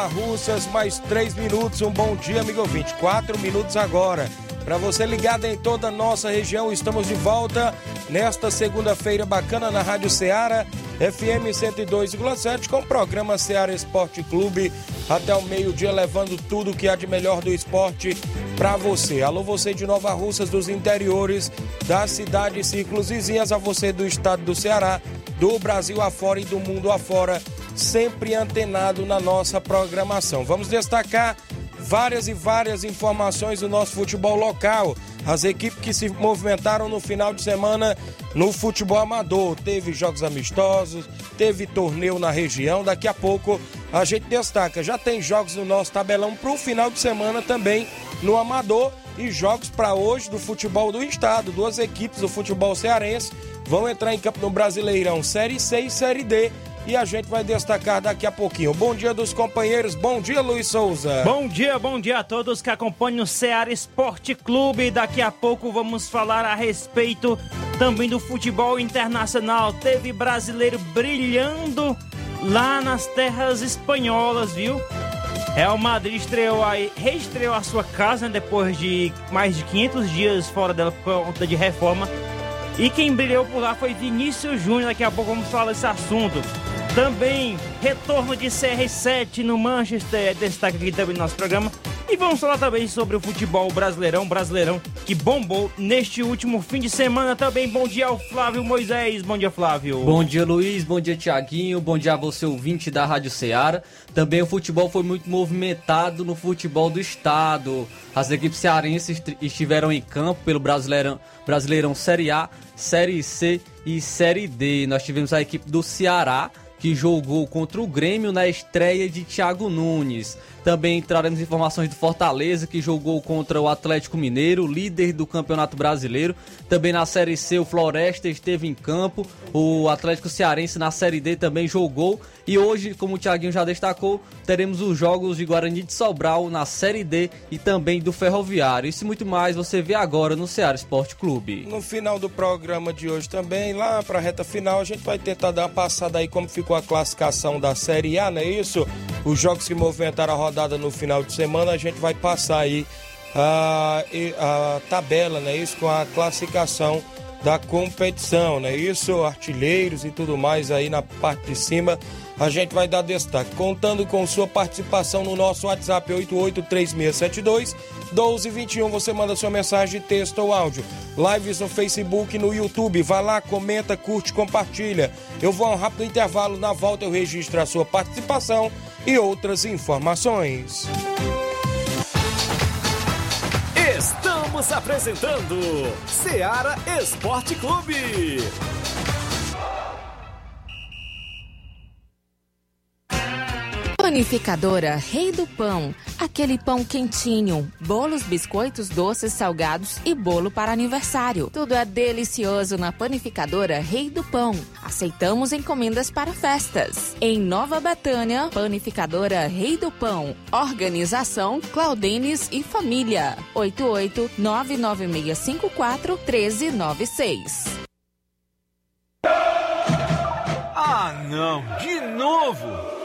Nova Russas, mais 3 minutos. Um bom dia, amigo ouvinte. 4 minutos agora. Para você ligado em toda a nossa região, estamos de volta nesta segunda-feira bacana na Rádio Ceará, FM 102,7, com o programa Ceará Esporte Clube, até o meio-dia, levando tudo que há de melhor do esporte para você. Alô, você de Nova Russas, dos interiores, da cidade, ciclos vizinhas, a você do estado do Ceará, do Brasil afora e do mundo afora sempre antenado na nossa programação. Vamos destacar várias e várias informações do nosso futebol local. As equipes que se movimentaram no final de semana no futebol amador. Teve jogos amistosos, teve torneio na região. Daqui a pouco a gente destaca. Já tem jogos no nosso tabelão para o final de semana também no amador e jogos para hoje do futebol do estado. Duas equipes do futebol cearense vão entrar em campo no Brasileirão Série C e Série D e a gente vai destacar daqui a pouquinho. Bom dia dos companheiros, bom dia Luiz Souza. Bom dia, bom dia a todos que acompanham o Ceará Esporte Clube. Daqui a pouco vamos falar a respeito também do futebol internacional. Teve brasileiro brilhando lá nas terras espanholas, viu? Real Madrid estreou aí, reestreou a sua casa né, depois de mais de 500 dias fora dela por conta de reforma. E quem brilhou por lá foi Vinícius Júnior. Daqui a pouco vamos falar desse assunto. Também retorno de CR7 no Manchester, é destaque aqui também no nosso programa. E vamos falar também sobre o futebol brasileirão, brasileirão que bombou neste último fim de semana também. Bom dia ao Flávio Moisés. Bom dia, Flávio. Bom dia, Luiz. Bom dia, Tiaguinho. Bom dia a você, ouvinte da Rádio Ceará. Também o futebol foi muito movimentado no futebol do estado. As equipes cearenses estiveram em campo pelo Brasileirão, Brasileirão Série A, Série C e Série D. Nós tivemos a equipe do Ceará que jogou contra o Grêmio na estreia de Thiago Nunes. Também traremos informações do Fortaleza, que jogou contra o Atlético Mineiro, líder do Campeonato Brasileiro. Também na Série C, o Floresta esteve em campo. O Atlético Cearense na Série D também jogou. E hoje, como o Thiaguinho já destacou, teremos os jogos de Guarani de Sobral na Série D e também do Ferroviário. Isso e muito mais você vê agora no Ceará Esporte Clube. No final do programa de hoje também, lá para a reta final, a gente vai tentar dar uma passada aí como ficou a classificação da Série A, não é isso? Os jogos que movimentaram a rodada no final de semana, a gente vai passar aí a, a tabela, não é isso? Com a classificação da competição, não é isso? Artilheiros e tudo mais aí na parte de cima a gente vai dar destaque. Contando com sua participação no nosso WhatsApp 883672 1221, você manda sua mensagem, texto ou áudio. Lives no Facebook no YouTube. Vai lá, comenta, curte, compartilha. Eu vou a um rápido intervalo. Na volta eu registro a sua participação e outras informações. Estamos apresentando Seara Esporte Clube. Panificadora Rei do Pão. Aquele pão quentinho, bolos, biscoitos, doces, salgados e bolo para aniversário. Tudo é delicioso na Panificadora Rei do Pão. Aceitamos encomendas para festas. Em Nova Betânia, Panificadora Rei do Pão. Organização Claudenes e Família. 88 99654 1396. Ah, não, de novo!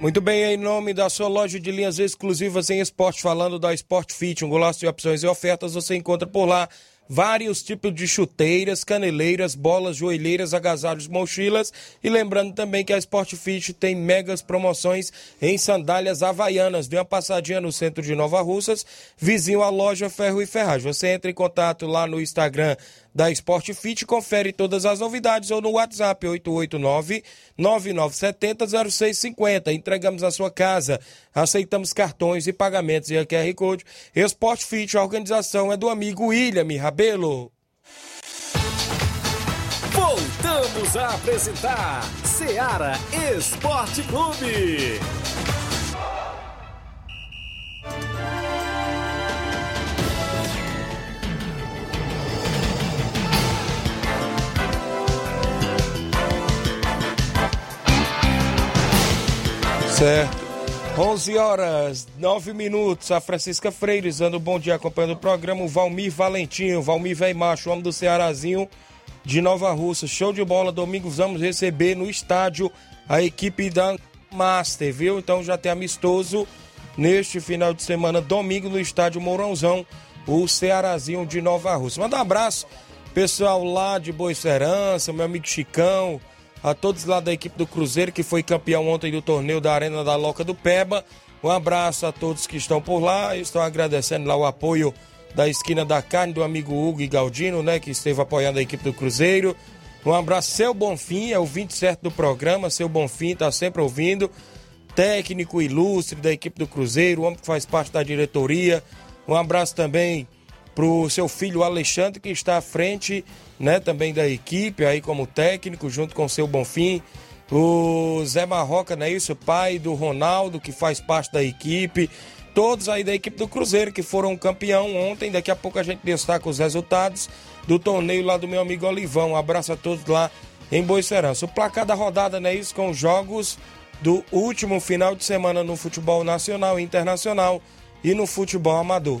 Muito bem, em nome da sua loja de linhas exclusivas em esporte, falando da Sport Fit, um golaço de opções e ofertas, você encontra por lá vários tipos de chuteiras, caneleiras, bolas, joelheiras, agasalhos, mochilas. E lembrando também que a Sport Fit tem megas promoções em sandálias havaianas. Dê uma passadinha no centro de Nova Russas, vizinho à loja Ferro e Ferragem. Você entra em contato lá no Instagram da Sport Fit, confere todas as novidades ou no WhatsApp 889-9970-0650. Entregamos a sua casa, aceitamos cartões e pagamentos e QR Code. Sport Fit, a organização é do amigo William Rabelo. Voltamos a apresentar Seara Esporte Clube. Certo. 11 horas, 9 minutos. A Francisca Freire, dando bom dia acompanhando o programa. O Valmir Valentinho, Valmir Vem Macho, homem do Cearazinho de Nova Russa. Show de bola. Domingo vamos receber no estádio a equipe da Master, viu? Então já tem amistoso neste final de semana, domingo, no estádio Mourãozão, o Cearazinho de Nova Russa. Manda um abraço, pessoal lá de Boa Serança, meu amigo Chicão a todos lá da equipe do Cruzeiro, que foi campeão ontem do torneio da Arena da Loca do Peba. Um abraço a todos que estão por lá. Estou agradecendo lá o apoio da esquina da carne do amigo Hugo e Galdino, né, que esteve apoiando a equipe do Cruzeiro. Um abraço, seu Bonfim, é o 20 certo do programa, seu Bonfim está sempre ouvindo. Técnico ilustre da equipe do Cruzeiro, homem que faz parte da diretoria. Um abraço também pro seu filho Alexandre, que está à frente né, também da equipe, aí como técnico, junto com o seu Bonfim. O Zé Marroca, né, isso, pai do Ronaldo, que faz parte da equipe. Todos aí da equipe do Cruzeiro que foram campeão ontem. Daqui a pouco a gente destaca os resultados do torneio lá do meu amigo Olivão. Um abraço a todos lá em Boicerança. O placar da rodada, né, isso, com os jogos do último final de semana no futebol nacional e internacional e no futebol amador.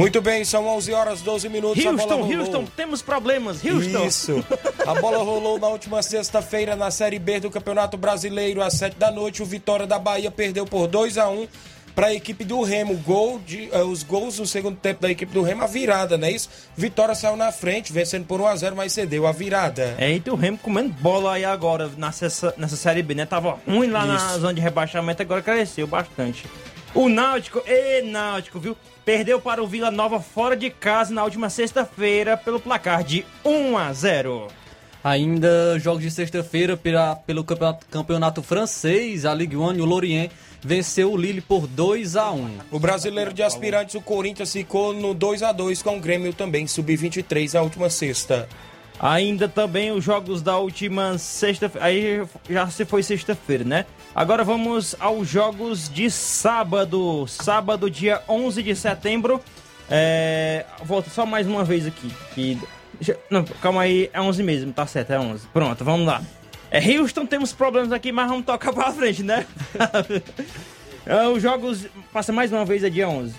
Muito bem, são 11 horas 12 minutos. Houston, Houston, temos problemas, Houston. Isso. A bola rolou na última sexta-feira na Série B do Campeonato Brasileiro às 7 da noite. O Vitória da Bahia perdeu por 2 a 1 para a equipe do Remo. Gol de, uh, os gols no segundo tempo da equipe do Remo, a virada, não é isso? Vitória saiu na frente, vencendo por 1 a 0 mas cedeu a virada. É, e o Remo comendo bola aí agora nessa, nessa Série B, né? Tava ruim lá isso. na zona de rebaixamento, agora cresceu bastante. O Náutico, e Náutico, viu? Perdeu para o Vila Nova fora de casa na última sexta-feira pelo placar de 1 a 0. Ainda jogos de sexta-feira pelo campeonato, campeonato, francês, a Ligue 1, o Lorient venceu o Lille por 2 a 1. O brasileiro de aspirantes, o Corinthians ficou no 2 a 2 com o Grêmio também, sub-23 na última sexta. Ainda também os jogos da última sexta-feira. Aí já se foi sexta-feira, né? Agora vamos aos jogos de sábado. Sábado, dia 11 de setembro. É... Volto só mais uma vez aqui. Que... Não, calma aí, é 11 mesmo, tá certo, é 11. Pronto, vamos lá. É, Houston temos problemas aqui, mas vamos tocar pra frente, né? É, os jogos, passa mais uma vez, é dia 11.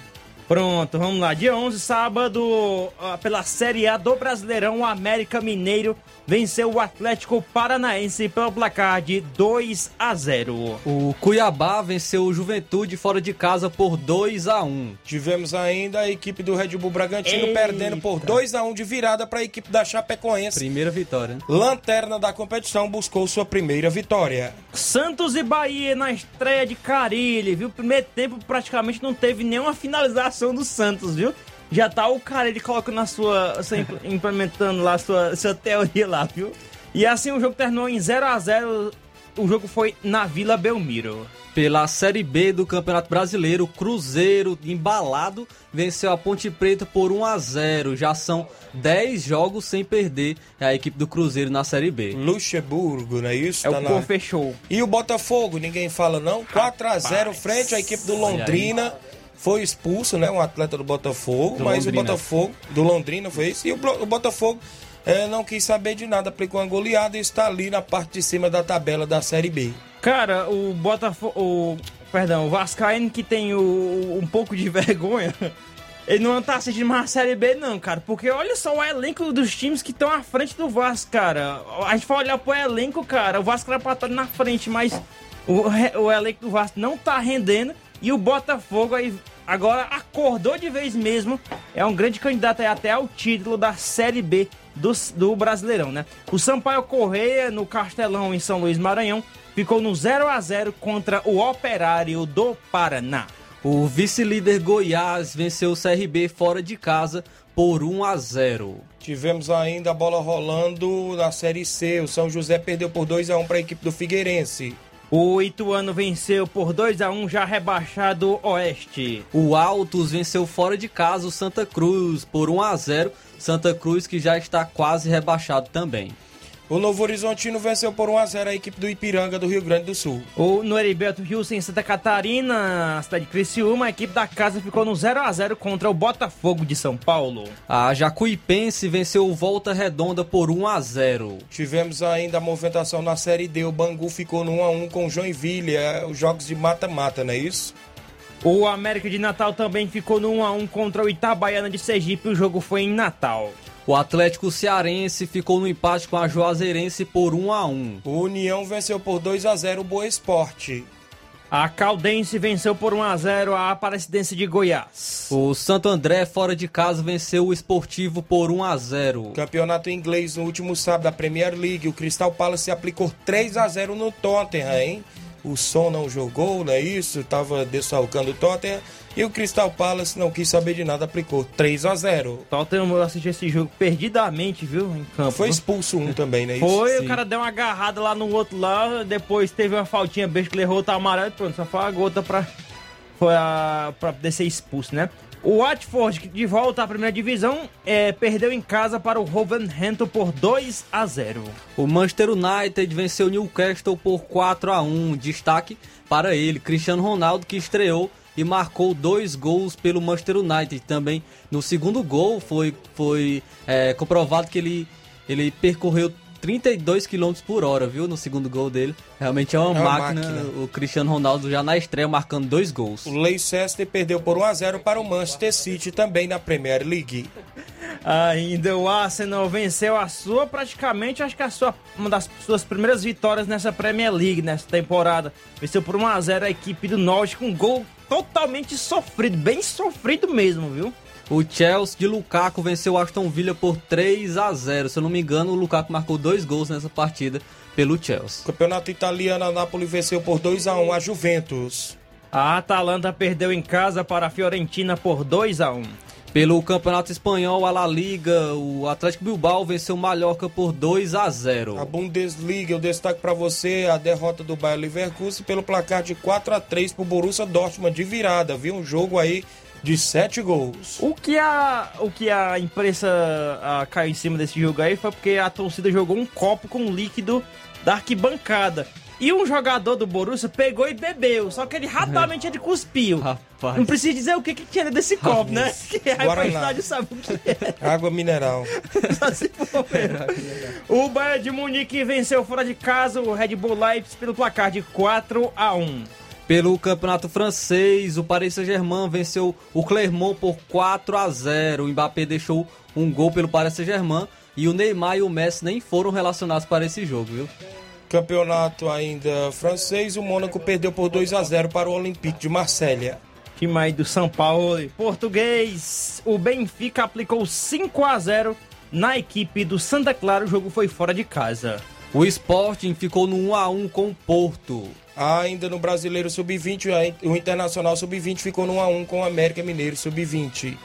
Pronto, vamos lá. Dia 11, sábado, ah, pela Série A do Brasileirão, América Mineiro venceu o Atlético Paranaense pelo placar de 2 a 0. O Cuiabá venceu o Juventude fora de casa por 2 a 1. Tivemos ainda a equipe do Red Bull Bragantino Eita. perdendo por 2 a 1 de virada para a equipe da Chapecoense. Primeira vitória. Lanterna da competição buscou sua primeira vitória. Santos e Bahia na estreia de Carilli, viu? Primeiro tempo praticamente não teve nenhuma finalização do Santos, viu? Já tá o Carilli colocando na sua, sua impl- implementando lá a sua, sua teoria lá, viu? E assim o jogo terminou em 0 a 0 O jogo foi na Vila Belmiro. Pela Série B do Campeonato Brasileiro, o Cruzeiro, embalado, venceu a Ponte Preta por 1 a 0. Já são 10 jogos sem perder a equipe do Cruzeiro na Série B. Luxemburgo, não é isso? É Tá o na- povo fechou. E o Botafogo, ninguém fala não. 4 a 0 frente à equipe do Londrina. Foi expulso, né? Um atleta do Botafogo, Do mas Londrina. o Botafogo, do Londrina foi isso. E o, o Botafogo eh, não quis saber de nada, aplicou uma goleada e está ali na parte de cima da tabela da Série B. Cara, o Botafogo. O, perdão, o Vascaíno que tem o, um pouco de vergonha. Ele não tá assistindo mais a Série B, não, cara. Porque olha só o elenco dos times que estão à frente do Vasco, cara. A gente vai olhar pro elenco, cara. O Vasco era pra estar na frente, mas o, o elenco do Vasco não tá rendendo. E o Botafogo aí agora acordou de vez mesmo. É um grande candidato aí até ao título da Série B do, do Brasileirão, né? O Sampaio Correia, no Castelão, em São Luís, Maranhão, ficou no 0 a 0 contra o Operário do Paraná. O vice-líder Goiás venceu o CRB fora de casa por 1 a 0. Tivemos ainda a bola rolando na Série C. O São José perdeu por 2 a 1 para a equipe do Figueirense. O Ituano venceu por 2 a 1 já rebaixado Oeste. O Altos venceu fora de casa o Santa Cruz por 1 a 0. Santa Cruz que já está quase rebaixado também. O Novo Horizontino venceu por 1 a 0 a equipe do Ipiranga do Rio Grande do Sul. O, no Heriberto Wilson, em Santa Catarina, na cidade de Criciúma, a equipe da casa ficou no 0 a 0 contra o Botafogo de São Paulo. A Jacuipense venceu o Volta Redonda por 1 a 0. Tivemos ainda a movimentação na Série D. O Bangu ficou no 1 a 1 com o Joinville. É, os jogos de mata-mata, não é isso? O América de Natal também ficou no 1 a 1 contra o Itabaiana de Sergipe. O jogo foi em Natal. O Atlético Cearense ficou no empate com a Juazeirense por 1 a 1. O União venceu por 2 a 0 o Boa Esporte. A Caldense venceu por 1 a 0 a Aparecidense de Goiás. O Santo André fora de casa venceu o Esportivo por 1 a 0. Campeonato inglês no último sábado da Premier League. O Crystal Palace aplicou 3 a 0 no Tottenham, hein? O Som não jogou, não é isso? Tava desfalcando o Tottenham. E o Crystal Palace não quis saber de nada, aplicou 3 a 0 Tottenham eu assisti esse jogo perdidamente, viu? Em campo. Foi expulso um também, não é isso? Foi, Sim. o cara deu uma agarrada lá no outro lá, depois teve uma faltinha besta que ele errou, tá amarelo e pronto, só foi a gota pra, foi a, pra poder ser expulso, né? O Watford, que de volta à primeira divisão, é, perdeu em casa para o Wolverhampton por 2 a 0. O Manchester United venceu o Newcastle por 4 a 1. Destaque para ele, Cristiano Ronaldo, que estreou e marcou dois gols pelo Manchester United. Também no segundo gol foi, foi é, comprovado que ele, ele percorreu 32 km por hora, viu? No segundo gol dele. Realmente é uma, É uma máquina, máquina. O Cristiano Ronaldo já na estreia marcando dois gols. O Leicester perdeu por 1 a 0 para o Manchester City também na Premier League. Ainda o Arsenal venceu a sua, praticamente, acho que a sua, uma das suas primeiras vitórias nessa Premier League, nessa temporada. Venceu por 1 a 0 a equipe do Norte com um gol totalmente sofrido, bem sofrido mesmo, viu? O Chelsea de Lukaku venceu o Aston Villa por 3 a 0. Se eu não me engano, o Lukaku marcou dois gols nessa partida pelo Chelsea. Campeonato italiano, a Napoli venceu por 2 a 1 a Juventus. A Atalanta perdeu em casa para a Fiorentina por 2 a 1. Pelo Campeonato Espanhol, a La Liga, o Atlético Bilbao venceu o Mallorca por 2 a 0. A Bundesliga, eu destaco para você a derrota do Bayer Leverkusen pelo placar de 4 a 3 pro Borussia Dortmund de virada, viu? Um jogo aí de 7 gols. O que a, o que a imprensa a, caiu em cima desse jogo aí foi porque a torcida jogou um copo com líquido da arquibancada. E um jogador do Borussia pegou e bebeu, só que ele rapidamente ele cuspiu. Rapaz. Não precisa dizer o que, que tinha desse copo, né? Que pra Guaraná. sabe o que é. Água mineral. Só se for mesmo. O Bayern de Munique venceu fora de casa o Red Bull Leipzig pelo placar de 4 a 1. Pelo campeonato francês, o Paris Saint-Germain venceu o Clermont por 4 a 0. O Mbappé deixou um gol pelo Paris Saint-Germain e o Neymar e o Messi nem foram relacionados para esse jogo, viu? Campeonato ainda francês, o Mônaco perdeu por 2 a 0 para o Olympique de Marselha. Time aí do São Paulo. Português, o Benfica aplicou 5 a 0 na equipe do Santa Clara. O jogo foi fora de casa. O Sporting ficou no 1 a 1 com o Porto. Ainda no Brasileiro Sub-20, o Internacional Sub-20 ficou no 1 a 1 com o América Mineiro Sub-20.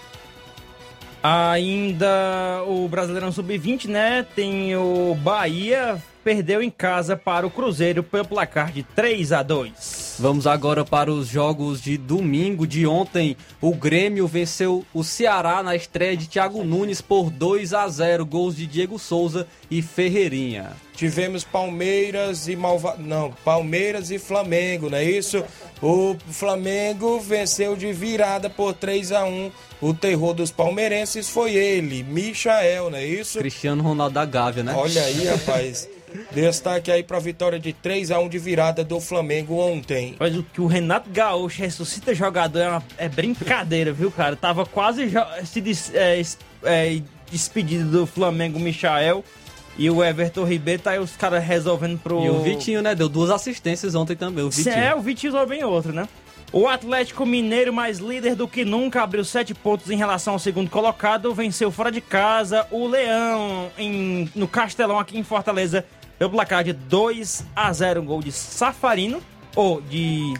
Ainda o Brasileirão Sub-20, né? Tem o Bahia, perdeu em casa para o Cruzeiro pelo placar de 3 a 2. Vamos agora para os jogos de domingo de ontem. O Grêmio venceu o Ceará na estreia de Thiago Nunes por 2 a 0, gols de Diego Souza e Ferreirinha. Tivemos Palmeiras e Malva... não, Palmeiras e Flamengo, não é isso? O Flamengo venceu de virada por 3 a 1. O terror dos palmeirenses foi ele, Michael, não é isso? Cristiano Ronaldo da Gávea, né? Olha aí, rapaz. Destaque aí pra vitória de 3 a 1 de virada do Flamengo ontem. Mas o que o Renato Gaúcho ressuscita jogador é, uma- é brincadeira, viu, cara? Tava quase se des- é, es- é, despedido do Flamengo, Michael. E o Everton Ribeiro tá aí os caras resolvendo pro. E o Vitinho, né? Deu duas assistências ontem também, o Vitinho. É, o Vitinho usou bem outro, né? O Atlético Mineiro, mais líder do que nunca, abriu sete pontos em relação ao segundo colocado, venceu fora de casa o Leão em- no Castelão, aqui em Fortaleza, pelo placar de 2 a 0 um gol de Safarino, ou de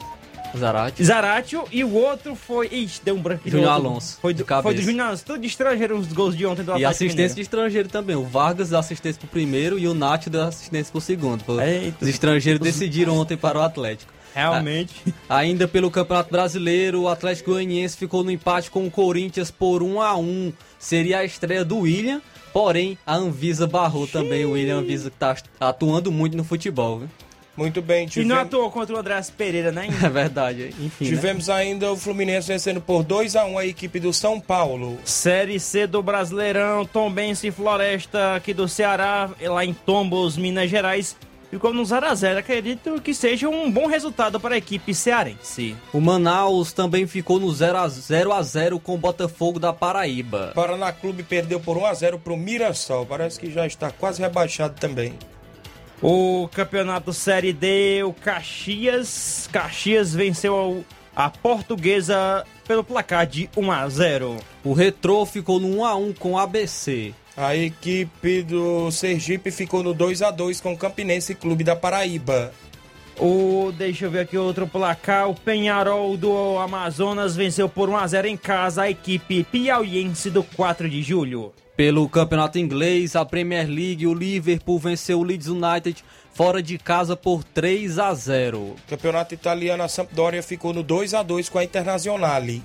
Zarate. Zaratio, e o outro foi. Ixi, deu um branco Júnior. Alonso, Foi de do, foi do. Júnior Alonso, tudo de estrangeiro os gols de ontem do E Atlético assistência de Mineiro. estrangeiro também. O Vargas deu assistência pro primeiro e o Nath deu assistência pro segundo. Eita. Os estrangeiros decidiram ontem para o Atlético. Realmente. Ainda pelo Campeonato Brasileiro, o Atlético Goianiense ficou no empate com o Corinthians por 1 a 1 Seria a estreia do William, porém a Anvisa barrou também o William Anvisa que tá atuando muito no futebol. Viu? Muito bem, E não tivemos, atuou contra o Andrés Pereira, né? É verdade, enfim. né? tivemos ainda o Fluminense vencendo por 2 a 1 a equipe do São Paulo. Série C do Brasileirão, Tombense e Floresta aqui do Ceará, lá em Tombos, Minas Gerais. Ficou no 0x0. Acredito que seja um bom resultado para a equipe cearense. O Manaus também ficou no 0 a 0 a 0 com o Botafogo da Paraíba. Paraná Clube perdeu por 1 a 0 pro Mirassol. Parece que já está quase rebaixado também. O campeonato Série D, o Caxias. Caxias venceu a Portuguesa pelo placar de 1 a 0. O Retrô ficou no 1 a 1 com o ABC. A equipe do Sergipe ficou no 2 a 2 com o Campinense Clube da Paraíba. O, deixa eu ver aqui outro placar. O Penharol do Amazonas venceu por 1 a 0 em casa a equipe piauiense do 4 de julho. Pelo campeonato inglês, a Premier League, o Liverpool venceu o Leeds United fora de casa por 3 a 0. Campeonato italiano, a Sampdoria ficou no 2 a 2 com a Internazionale.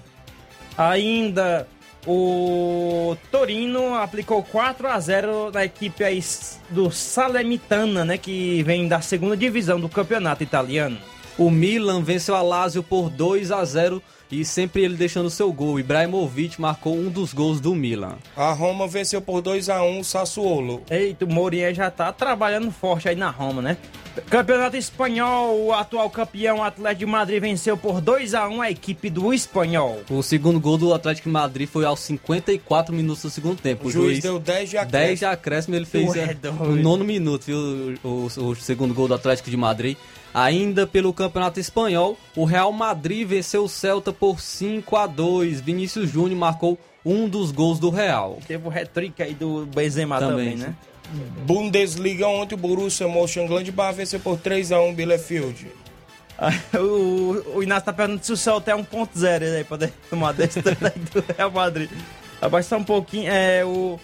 Ainda o Torino aplicou 4 a 0 na equipe aí do Salernitana, né, que vem da segunda divisão do campeonato italiano. O Milan venceu a Lazio por 2 a 0 e sempre ele deixando seu gol. Ibrahimovic marcou um dos gols do Milan. A Roma venceu por 2 a 1 o Sassuolo. Eita, o Mourinho já tá trabalhando forte aí na Roma, né? Campeonato Espanhol, o atual campeão Atlético de Madrid venceu por 2 a 1 a equipe do Espanhol. O segundo gol do Atlético de Madrid foi aos 54 minutos do segundo tempo. O juiz deu 10 de 10 acréscimo. de acréscimo, ele fez Ué, é, no nono minuto, viu? O, o- o segundo gol do Atlético de Madrid. Ainda pelo Campeonato Espanhol, o Real Madrid venceu o Celta por 5 a 2 Vinícius Júnior marcou um dos gols do Real. Teve o hat-trick aí do Benzema também, Também, né? Bundesliga ontem, o Borussia Mönchengladbach venceu por 3 a 1 Bielefeld. o, o Inácio tá perguntando se o Celta é 1.0 aí, poder tomar desse do Real Madrid. Abaixar um pouquinho, é o...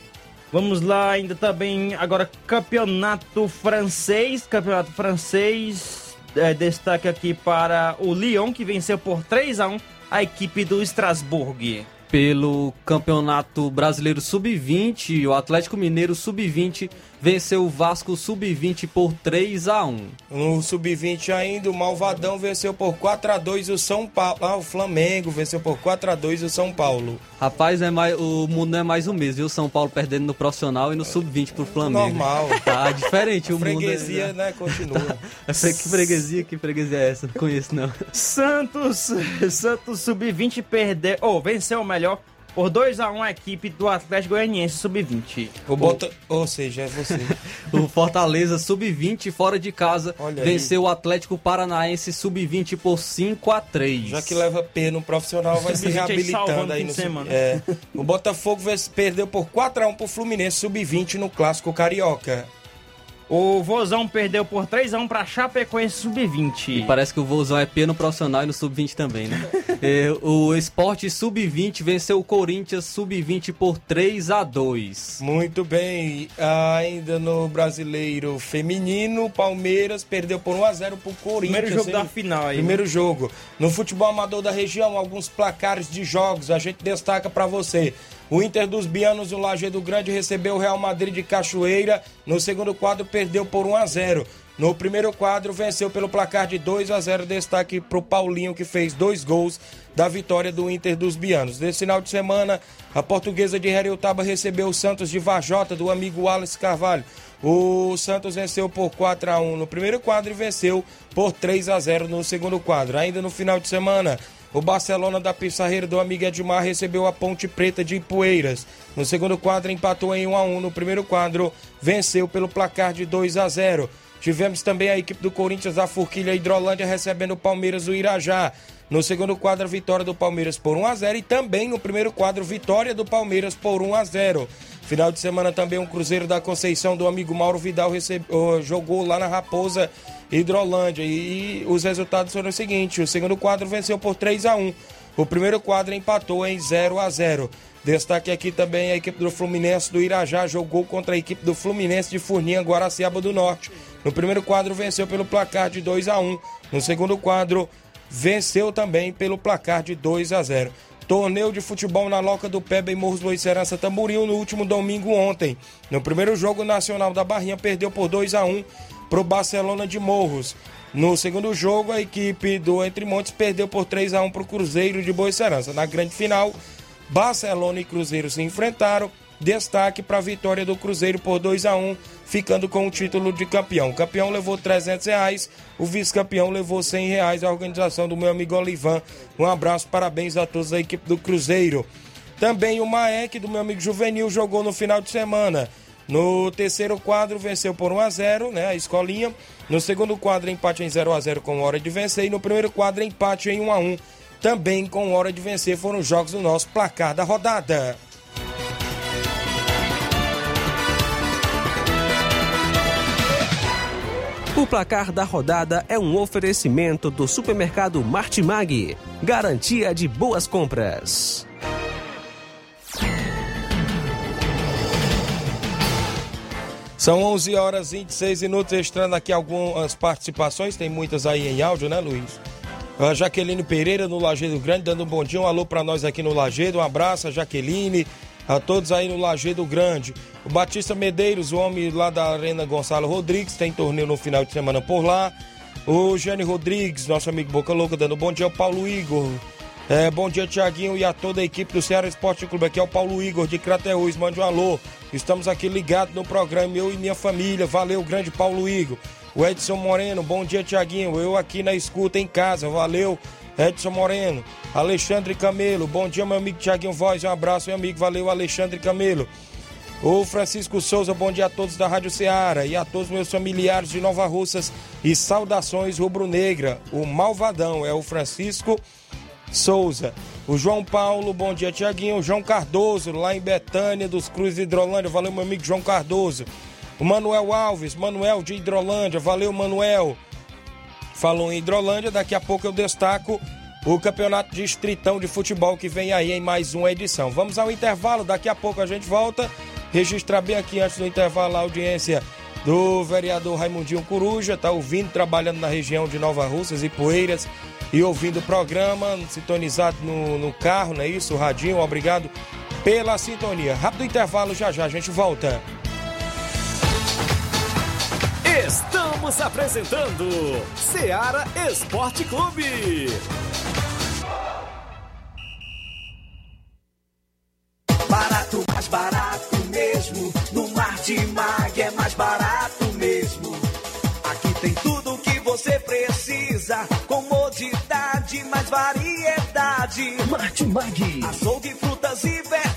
Vamos lá, ainda também, agora, campeonato francês, campeonato francês, é, destaque aqui para o Lyon, que venceu por 3 a 1 a equipe do Strasbourg. Pelo Campeonato Brasileiro Sub-20, o Atlético Mineiro Sub-20 venceu o Vasco Sub-20 por 3 a 1. No Sub-20 ainda, o Malvadão venceu por 4 a 2 o São Paulo. Ah, o Flamengo venceu por 4 a 2 o São Paulo. Rapaz, é mais, o mundo não é mais o mesmo, viu? São Paulo perdendo no profissional e no Sub-20 pro Flamengo. Normal. Tá diferente o Freguesia, mundo. é- né, continua. É fre- Que freguesia? Que freguesia é essa? Não conheço, não. Santos, Santos Sub-20 perdeu, ou venceu melhor, por 2 a 1 a equipe do Atlético Goianiense Sub-20. O Bota... Ou seja, é você. O Fortaleza Sub-20 fora de casa Olha aí. venceu o Atlético Paranaense Sub-20 por 5 a 3. Já que leva P no profissional, vai se Sub-20 aí salvando reabilitando aí no semana. É. O Botafogo perdeu por 4x1 pro Fluminense Sub-20 no Clássico Carioca. O Vozão perdeu por 3 a 1 para Chapecoense Sub-20. Parece que o Vozão é P no profissional e no Sub-20 também, né? É, o Esporte Sub-20 venceu o Corinthians Sub-20 por 3 a 2. Muito bem. Ainda no Brasileiro Feminino, Palmeiras perdeu por 1x0 pro Corinthians. Primeiro jogo hein? da final aí. Primeiro jogo. No futebol amador da região, alguns placares de jogos a gente destaca pra você. O Inter dos Bianos, o Lajeado Grande, recebeu o Real Madrid de Cachoeira. No segundo quadro, perdeu por 1 a 0 No primeiro quadro, venceu pelo placar de 2 a 0 Destaque pro Paulinho, que fez dois gols da vitória do Inter dos Bianos. Nesse final de semana, a portuguesa de Heriotaba recebeu o Santos de Vajota, do amigo Wallace Carvalho. O Santos venceu por 4 a 1 no primeiro quadro e venceu por 3 a 0 no segundo quadro. Ainda no final de semana, o Barcelona da Pissarreira do amigo Edmar recebeu a Ponte Preta de Ipueiras. No segundo quadro, empatou em 1 a 1 No primeiro quadro, venceu pelo placar de 2 a 0 Tivemos também a equipe do Corinthians da Forquilha Hidrolândia recebendo o Palmeiras do Irajá. No segundo quadro, vitória do Palmeiras por 1 a 0 e também no primeiro quadro, vitória do Palmeiras por 1 a 0. Final de semana também um Cruzeiro da Conceição do amigo Mauro Vidal recebe- jogou lá na Raposa Hidrolândia e, os resultados foram os seguintes: o segundo quadro venceu por 3 a 1. O primeiro quadro empatou em 0 a 0. Destaque aqui também a equipe do Fluminense do Irajá jogou contra a equipe do Fluminense de Furninha, Guaraciaba do Norte. No primeiro quadro venceu pelo placar de 2 a 1. No segundo quadro venceu também pelo placar de 2 a 0. Torneio de futebol na Loca do Peba em Morros do Serança Tamboril no último domingo ontem. No primeiro jogo, o Nacional da Barrinha perdeu por 2 a 1 para o Barcelona de Morros. No segundo jogo, a equipe do Entre Montes perdeu por 3 a 1 para o Cruzeiro de Boa Serança. Na grande final, Barcelona e Cruzeiro se enfrentaram. Destaque para a vitória do Cruzeiro por 2 a 1 ficando com o título de campeão. O campeão levou 300 reais, o vice-campeão levou 100 reais. A organização do meu amigo Olivan. Um abraço, parabéns a todos da equipe do Cruzeiro. Também o Maek, do meu amigo Juvenil, jogou no final de semana. No terceiro quadro, venceu por 1 a 0 né? A escolinha. No segundo quadro, empate em 0 a 0 com hora de vencer. E no primeiro quadro, empate em 1 a 1 também com hora de vencer. Foram os jogos do nosso placar da rodada. O placar da rodada é um oferecimento do supermercado Martimag. Garantia de boas compras. São 11 horas e 26 minutos, registrando aqui algumas participações, tem muitas aí em áudio, né, Luiz? A Jaqueline Pereira no Lagedo Grande, dando um bom dia, um alô para nós aqui no Lagedo, um abraço a Jaqueline, a todos aí no Lagedo Grande. O Batista Medeiros, o homem lá da Arena Gonçalo Rodrigues, tem torneio no final de semana por lá. O Jane Rodrigues, nosso amigo Boca Louca, dando um bom dia ao Paulo Igor. É, bom dia, Tiaguinho, e a toda a equipe do Ceará Esporte Clube. Aqui é o Paulo Igor de Crateús. Mande um alô. Estamos aqui ligados no programa, eu e minha família. Valeu, grande Paulo Igor. O Edson Moreno, bom dia, Tiaguinho. Eu aqui na escuta em casa. Valeu, Edson Moreno. Alexandre Camelo, bom dia, meu amigo Tiaguinho Voz. Um abraço, meu amigo. Valeu, Alexandre Camelo. O Francisco Souza, bom dia a todos da Rádio Ceará e a todos meus familiares de Nova Russas e saudações rubro-negra. O Malvadão é o Francisco Souza. O João Paulo, bom dia, Tiaguinho. O João Cardoso, lá em Betânia, dos Cruz de Hidrolândia. Valeu, meu amigo João Cardoso. O Manuel Alves, Manuel de Hidrolândia. Valeu, Manuel. Falou em Hidrolândia, daqui a pouco eu destaco o Campeonato Distritão de Futebol que vem aí em mais uma edição. Vamos ao intervalo, daqui a pouco a gente volta. Registrar bem aqui antes do intervalo a audiência do vereador Raimundinho Coruja, está ouvindo, trabalhando na região de Nova Russas e Poeiras e ouvindo o programa, sintonizado no, no carro, não é isso? O radinho, obrigado pela sintonia. Rápido intervalo, já já a gente volta. Estamos apresentando Seara Esporte Clube. Barato, mais barato mesmo. No Martimag é mais barato mesmo. Aqui tem tudo o que você precisa. Variedade. Martimag. Açougue, frutas e verduras.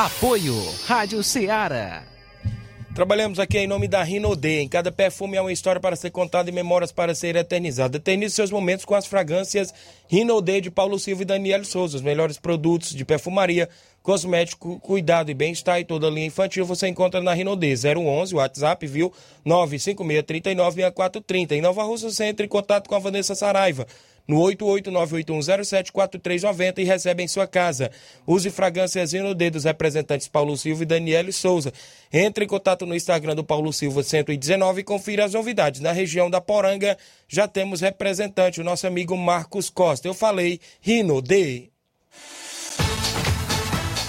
Apoio Rádio Ceará. Trabalhamos aqui em nome da Rinode. Em cada perfume há uma história para ser contada e memórias para ser eternizada. Eternize seus momentos com as fragrâncias Rinode de Paulo Silva e Daniel Souza. Os melhores produtos de perfumaria, cosmético, cuidado e bem-estar e toda a linha infantil você encontra na Rinode. 011, WhatsApp, viu? 956396430. Em Nova Rússia, você entra em contato com a Vanessa Saraiva no 88981074390 e recebe em sua casa. Use fragrâncias no dedo dos representantes Paulo Silva e Daniele Souza. Entre em contato no Instagram do Paulo Silva 119 e confira as novidades. Na região da Poranga já temos representante, o nosso amigo Marcos Costa. Eu falei Rino de.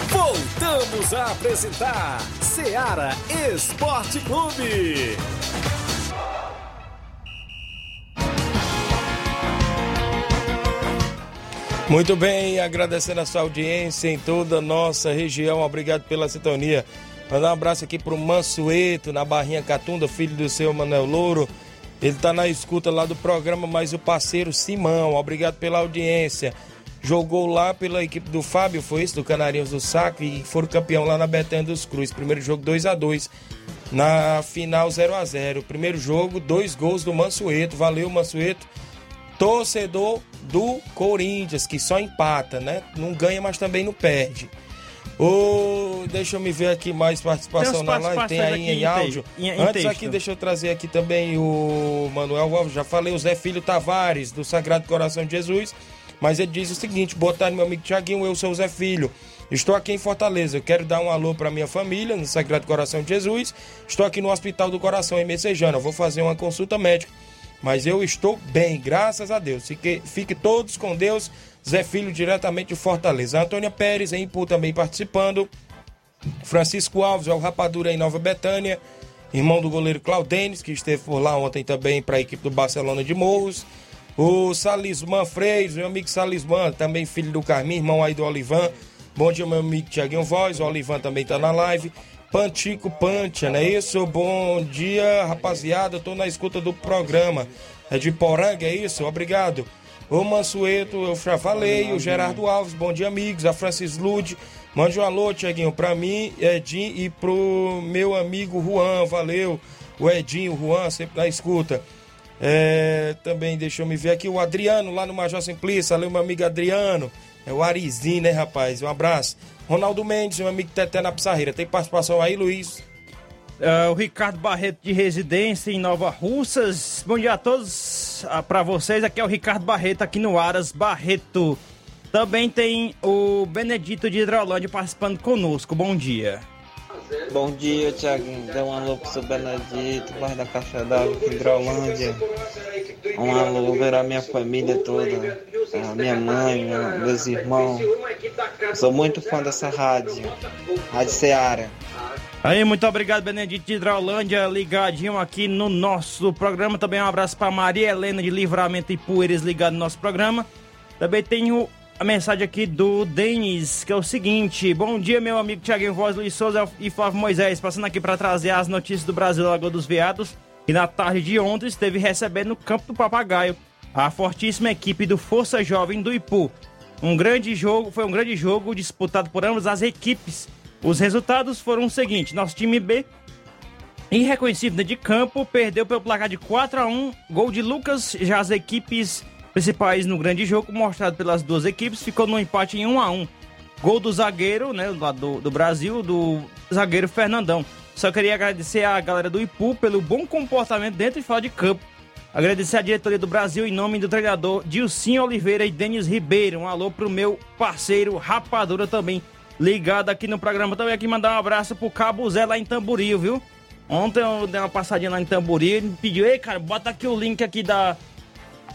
Voltamos a apresentar Seara Esporte Clube. Muito bem, agradecendo a sua audiência em toda a nossa região. Obrigado pela sintonia. Mandar um abraço aqui pro Mansueto, na Barrinha Catunda, filho do seu Manuel Louro. Ele tá na escuta lá do programa, mas o parceiro Simão, obrigado pela audiência. Jogou lá pela equipe do Fábio, foi isso, do Canarinhos do Saco, e foram campeão lá na Betânia dos Cruz. Primeiro jogo 2 a 2 na final 0 a 0 Primeiro jogo, dois gols do Mansueto. Valeu, Mansueto. Torcedor do Corinthians, que só empata, né? Não ganha, mas também não perde. Ô, deixa eu me ver aqui mais participação na live. Tem aí em em áudio. em- em Antes texto. aqui, deixa eu trazer aqui também o Manuel Alves. Já falei, o Zé Filho Tavares, do Sagrado Coração de Jesus. Mas ele diz o seguinte: boa tarde, meu amigo Tiaguinho. Eu sou o Zé Filho. Estou aqui em Fortaleza. Eu quero dar um alô para minha família no Sagrado Coração de Jesus. Estou aqui no Hospital do Coração em Messejana. Eu vou fazer uma consulta médica. Mas eu estou bem, graças a Deus. Fique, fique todos com Deus. Zé Filho, diretamente de Fortaleza. Antônia Pérez, em Impu, também participando. Francisco Alves, é o Rapadura em Nova Betânia. Irmão do goleiro Claudênis, que esteve por lá ontem também para a equipe do Barcelona de Morros. O Salisman Freios, meu amigo Salisman, também filho do Carmim, irmão aí do Olivan. Bom dia, meu amigo Tiaguinho Voz. O Olivan também tá na live. Pantico Pantia, não é isso? Bom dia, rapaziada. Eu tô na escuta do programa. É de Poranga, é isso? Obrigado. O Mansueto, eu já falei. O Gerardo Alves, bom dia, amigos. A Francis Lude, mande um alô, Tiaguinho, pra mim, Edinho, e pro meu amigo Juan, valeu. O Edinho, o Juan, sempre na escuta. É, também deixa eu me ver aqui o Adriano lá no Major Simplício. Valeu, meu amigo Adriano. É o Arizinho, né, rapaz? Um abraço. Ronaldo Mendes, meu amigo Teté na Pissarreira. Tem participação aí, Luiz? É, o Ricardo Barreto de residência em Nova Russas. Bom dia a todos. Ah, Pra vocês, aqui é o Ricardo Barreto, aqui no Aras Barreto. Também tem o Benedito de Hidrolândia participando conosco. Bom dia. Bom dia, Tiaguinho. Dê um alô pro seu Benedito, bairro da Caixa d'Água, Hidrolândia. Um alô ver a minha família toda, a minha mãe, meus irmãos. Sou muito fã dessa rádio, Rádio Ceará. Aí, muito obrigado, Benedito de Hidrolândia, ligadinho aqui no nosso programa. Também um abraço para Maria Helena de Livramento e Poeiras, ligado no nosso programa. Também tenho a mensagem aqui do Denis, que é o seguinte: Bom dia, meu amigo Tiaguinho Voz, Luiz Souza e Flávio Moisés, passando aqui para trazer as notícias do Brasil Lagoa dos Veados, que na tarde de ontem esteve recebendo no Campo do Papagaio a fortíssima equipe do Força Jovem do Ipu. Um grande jogo, foi um grande jogo disputado por ambas as equipes os resultados foram os seguintes: nosso time B, irreconhecível de campo, perdeu pelo placar de 4 a 1 gol de Lucas. Já as equipes principais no grande jogo, mostrado pelas duas equipes, ficou no empate em 1 a 1 Gol do zagueiro, né, do, do Brasil, do zagueiro Fernandão. Só queria agradecer a galera do Ipu pelo bom comportamento dentro e fora de campo. Agradecer a diretoria do Brasil em nome do treinador Dilcinho Oliveira e Denis Ribeiro. Um alô pro meu parceiro Rapadura também ligado aqui no programa. Também aqui mandar um abraço pro Cabo Zé lá em Tamboril, viu? Ontem eu dei uma passadinha lá em Tamboril, ele me pediu, ei, cara, bota aqui o link aqui da,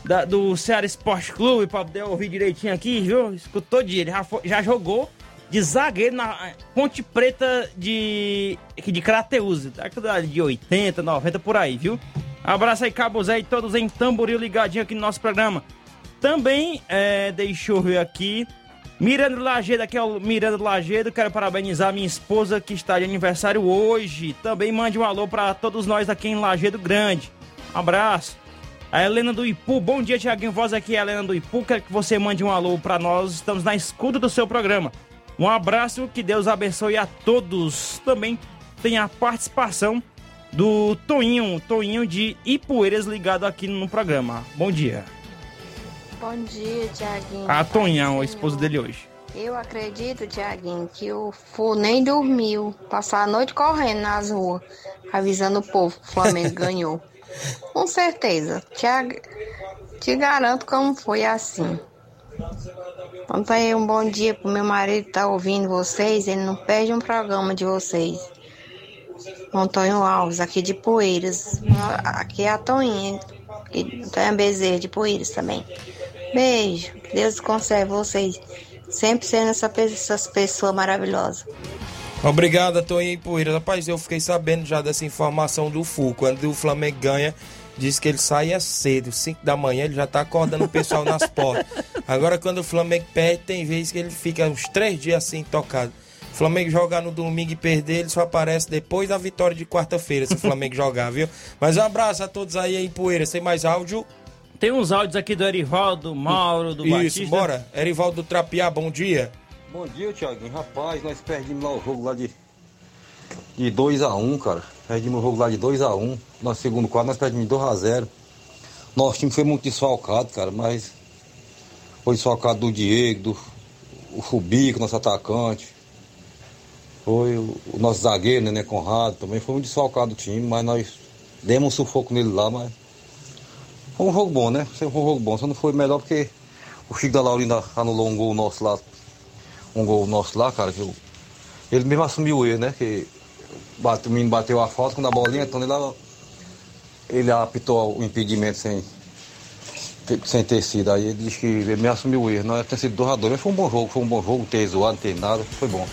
da do Ceará Esporte Clube pra poder ouvir direitinho aqui, viu? Escutou de ele, já, já jogou de zagueiro na Ponte Preta de, de Crateus, de 80, 90 por aí, viu? Abraço aí, Cabo Zé e todos em Tamboril ligadinho aqui no nosso programa. Também, é, deixa eu ver aqui, Miranda Lagedo, aqui é o Miranda Lagedo. Quero parabenizar minha esposa que está de aniversário hoje. Também mande um alô para todos nós aqui em Lagedo Grande. Abraço. A Helena do Ipu, bom dia, Tiaguinho. Voz aqui, a Helena do Ipu. Quero que você mande um alô para nós. Estamos na escuta do seu programa. Um abraço, que Deus abençoe a todos. Também tem a participação do Toinho, Toinho de Ipueiras, ligado aqui no programa. Bom dia. Bom dia, Tiaguinho. A Tonhão, a esposa dele hoje. Eu acredito, Tiaguinho, que o Fu nem dormiu. Passar a noite correndo nas ruas, avisando o povo que o Flamengo ganhou. Com certeza. Te, te garanto como foi assim. Então aí um bom dia pro meu marido tá ouvindo vocês. Ele não perde um programa de vocês. Antônio Alves, aqui de Poeiras. Aqui é a Toninha. Antônio Bezerra de Poeiras também. Beijo. Deus conserve vocês. Sempre sendo essa, essas pessoas maravilhosas. Obrigado, Toninho Poeira. Rapaz, eu fiquei sabendo já dessa informação do FU. Quando o Flamengo ganha, diz que ele sai é cedo, 5 da manhã, ele já tá acordando o pessoal nas portas. Agora, quando o Flamengo perde, tem vezes que ele fica uns três dias assim tocado. O Flamengo jogar no domingo e perder, ele só aparece depois da vitória de quarta-feira, se o Flamengo jogar, viu? Mas um abraço a todos aí em Poeira. Sem mais áudio. Tem uns áudios aqui do Erivaldo, Mauro, do Isso, Batista. bora. Erivaldo do Trapiá, bom dia. Bom dia, Thiaguinho. Rapaz, nós perdemos lá o jogo lá de de 2x1, um, cara. Perdimos o jogo lá de 2x1. Um. No segundo quadro nós perdemos de 2x0. Nosso time foi muito desfalcado, cara, mas foi desfalcado do Diego, do o Fubico, nosso atacante. Foi o, o nosso zagueiro, né, Conrado, também foi muito desfalcado o time, mas nós demos um sufoco nele lá, mas foi um jogo bom, né? Foi um jogo bom. Só não foi melhor porque o Chico da Laurinda anulou um gol nosso lá. Um gol nosso lá, cara. Que eu, ele mesmo assumiu o erro, né? Que bate, o menino bateu a falta quando a bolinha, então ele, ele apitou o impedimento sem, sem ter sido. Aí ele disse que ele mesmo assumiu o erro. Não ter sido 2 a 2 mas foi um bom jogo, foi um bom jogo, não teve zoado, não teve nada, foi bom.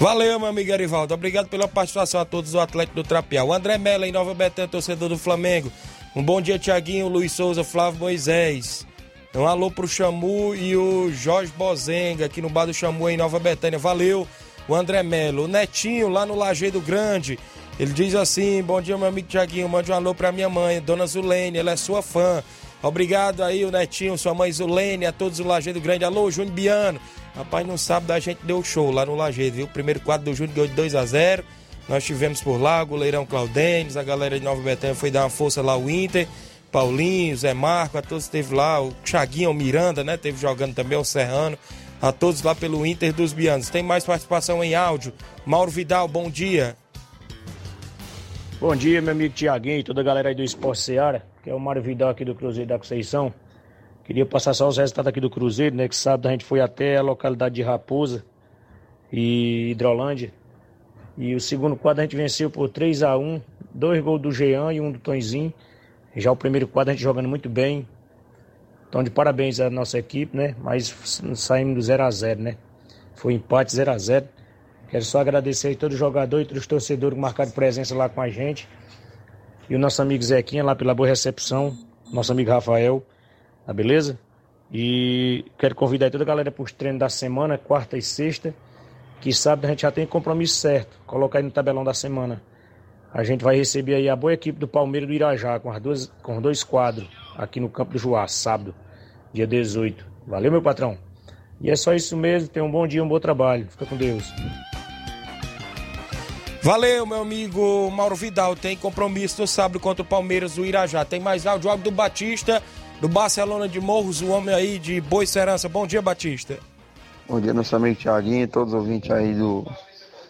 Valeu, meu amigo Arivaldo. Obrigado pela participação a todos do Atlético do Trapial. O André Mello, em Nova Betânia, torcedor do Flamengo. Um bom dia, Tiaguinho, Luiz Souza, Flávio Moisés. Um alô pro Chamu e o Jorge Bozenga, aqui no bar do Chamu, em Nova Betânia. Valeu, o André Melo. O Netinho, lá no Lajeado Grande. Ele diz assim: Bom dia, meu amigo Tiaguinho. Mande um alô pra minha mãe, Dona Zulene, ela é sua fã. Obrigado aí, o Netinho, sua mãe Zulene, a todos do Lajeado Grande. Alô, Júnior Biano. Rapaz, no sábado a gente deu show lá no Lajeado, viu? Primeiro quadro do Júnior ganhou de 2 a 0 nós tivemos por lá o goleirão Claudênis, a galera de Nova Betânia foi dar uma força lá, o Inter, Paulinho, Zé Marco, a todos esteve lá, o Chaguinho, o Miranda, né? Teve jogando também, o Serrano, a todos lá pelo Inter dos Bianos. Tem mais participação em áudio. Mauro Vidal, bom dia. Bom dia, meu amigo Tiaguinho e toda a galera aí do Esporte Seara, que é o Mário Vidal aqui do Cruzeiro da Conceição. Queria passar só os resultados aqui do Cruzeiro, né? Que sábado a gente foi até a localidade de Raposa e Hidrolândia e o segundo quadro a gente venceu por 3 a 1 dois gols do Jean e um do Tonzinho. Já o primeiro quadro a gente jogando muito bem. Então, de parabéns à nossa equipe, né? Mas saímos do 0 a 0 né? Foi empate 0 a 0 Quero só agradecer aí todo jogador e todos os torcedores que marcaram presença lá com a gente. E o nosso amigo Zequinha lá pela boa recepção, nosso amigo Rafael, tá beleza? E quero convidar toda a galera para os treinos da semana, quarta e sexta, que sábado a gente já tem compromisso certo. Coloca aí no tabelão da semana. A gente vai receber aí a boa equipe do Palmeiras do Irajá, com, as duas, com dois quadros, aqui no Campo do Juá, sábado, dia 18. Valeu, meu patrão. E é só isso mesmo. Tenha um bom dia, um bom trabalho. Fica com Deus. Valeu, meu amigo Mauro Vidal. Tem compromisso no sábado contra o Palmeiras do Irajá. Tem mais áudio, áudio do Batista, do Barcelona de Morros, o homem aí de Boa Serança. Bom dia, Batista. Bom dia, nosso amigo Tiaguinho, todos os ouvintes aí do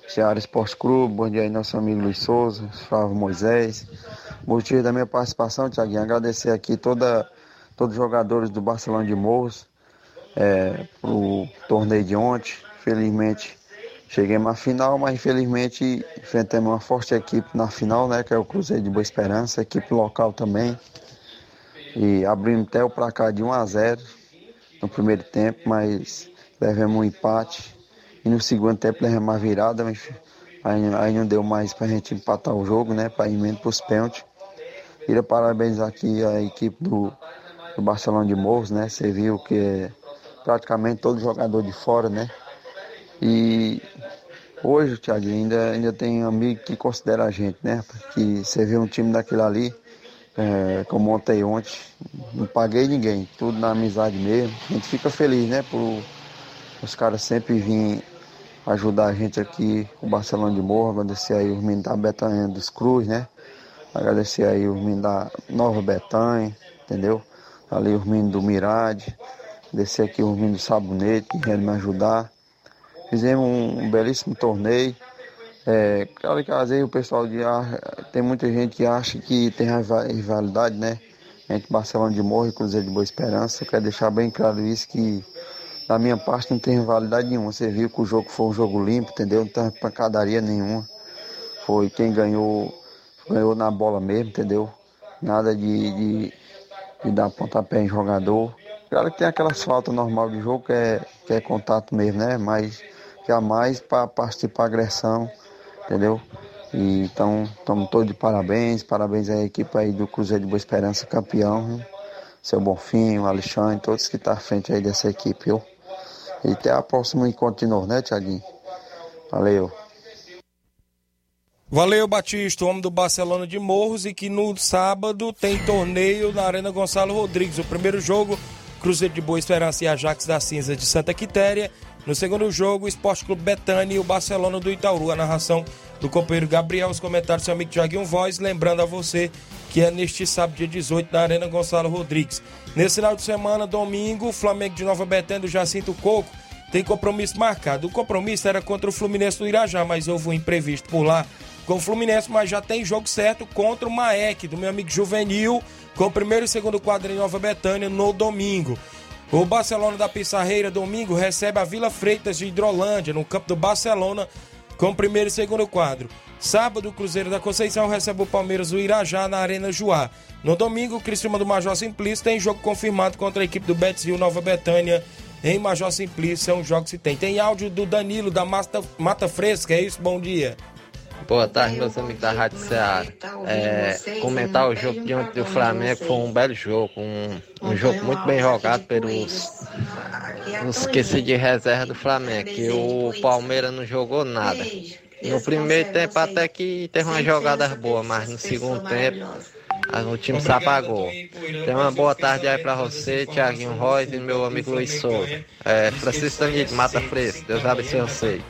Ceará Esporte Clube. Bom dia aí, nosso amigo Luiz Souza, Flávio Moisés. Motivo da minha participação, Tiaguinho, agradecer aqui toda, todos os jogadores do Barcelona de Morros é, pro torneio de ontem. Felizmente Cheguemos à final, mas infelizmente enfrentamos uma forte equipe na final, né? Que é o Cruzeiro de Boa Esperança, equipe local também. E abrimos até o placar de 1 a 0 no primeiro tempo, mas levamos um empate. E no segundo tempo levamos uma virada, mas aí, aí não deu mais para a gente empatar o jogo, né? Para ir para os pênaltis. Queria parabenizar aqui a equipe do, do Barcelona de Morros, né? Você viu que é praticamente todo jogador de fora, né? E hoje, Thiago, ainda, ainda tem amigo que considera a gente, né? Porque você um time daquele ali, é, como ontem ontem, não paguei ninguém, tudo na amizade mesmo. A gente fica feliz, né? Por os caras sempre virem ajudar a gente aqui, o Barcelona de Morro, agradecer aí os meninos da Betanha dos Cruz, né? Agradecer aí os meninos da Nova Betanha, entendeu? Ali os meninos do Mirade, agradecer aqui os meninos do Sabonete que vieram me ajudar. Fizemos um, belíssimo torneio. É, claro que às vezes o pessoal de tem muita gente que acha que tem rivalidade, né? Entre Barcelona de Morro e Cruzeiro de Boa Esperança. Eu quero deixar bem claro isso que da minha parte não tem rivalidade nenhuma. Você viu que o jogo foi um jogo limpo, entendeu? Não tem pancadaria nenhuma. Foi quem ganhou, ganhou na bola mesmo, entendeu? Nada de, de, de dar pontapé em jogador. Claro que tem aquelas faltas normal do jogo que é, que é contato mesmo, né? Mas jamais para participar agressão, entendeu? E, então, estamos todos de parabéns, parabéns à equipe aí do Cruzeiro de Boa Esperança, campeão, viu? seu Bonfim, o Alexandre, todos que estão tá à frente aí dessa equipe, viu? E até a próxima encontro de novo, né, Tiaguinho? Valeu. Valeu, Batista, homem do Barcelona de Morros, e que no sábado tem torneio na Arena Gonçalo Rodrigues. O primeiro jogo, Cruzeiro de Boa Esperança e Ajax da Cinza de Santa Quitéria. No segundo jogo, Esporte Clube Betânia e o Barcelona do Itaú. A narração do companheiro Gabriel, os comentários do seu amigo Tiaguinho Voz. Lembrando a você que é neste sábado, dia 18, na Arena Gonçalo Rodrigues. Nesse final de semana, domingo, o Flamengo de Nova Betânia do Jacinto Coco tem compromisso marcado. O compromisso era contra o Fluminense do Irajá, mas houve um imprevisto por lá com o Fluminense, mas já tem jogo certo contra o Maek, do meu amigo Juvenil, com o primeiro e segundo quadro em Nova Betânia no domingo. O Barcelona da Pissarreira, domingo, recebe a Vila Freitas de Hidrolândia, no campo do Barcelona, com primeiro e segundo quadro. Sábado, o Cruzeiro da Conceição recebe o Palmeiras do Irajá na Arena Juá. No domingo, o Cristiano do Major Simplício tem jogo confirmado contra a equipe do Betis Rio Nova Betânia em Major Simplício. É um jogo que se tem. Tem áudio do Danilo da Mata, Mata Fresca, é isso? Bom dia. Boa tarde, meus amigos da Rádio Ceará. É, comentar o jogo diante do Flamengo foi um belo jogo, um, um jogo muito bem jogado pelos os que se de reserva do Flamengo, que o Palmeiras não jogou nada. No primeiro tempo até que teve uma jogada boa, mas no segundo tempo o time se apagou. Tem uma boa tarde aí pra você, Thiaguinho Royce e meu amigo Luiz Souza. É, Francisco Danilo, Mata Fresco. Deus abençoe você.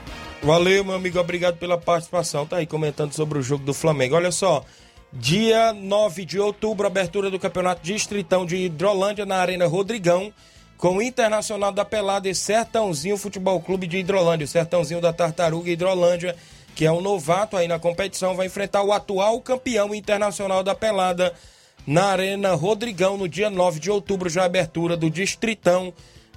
Valeu, meu amigo, obrigado pela participação. Tá aí comentando sobre o jogo do Flamengo. Olha só, dia 9 de outubro, abertura do Campeonato Distritão de Hidrolândia na Arena Rodrigão, com o Internacional da Pelada e Sertãozinho Futebol Clube de Hidrolândia. O Sertãozinho da Tartaruga Hidrolândia, que é um novato aí na competição, vai enfrentar o atual campeão internacional da Pelada na Arena Rodrigão no dia 9 de outubro, já abertura do Distritão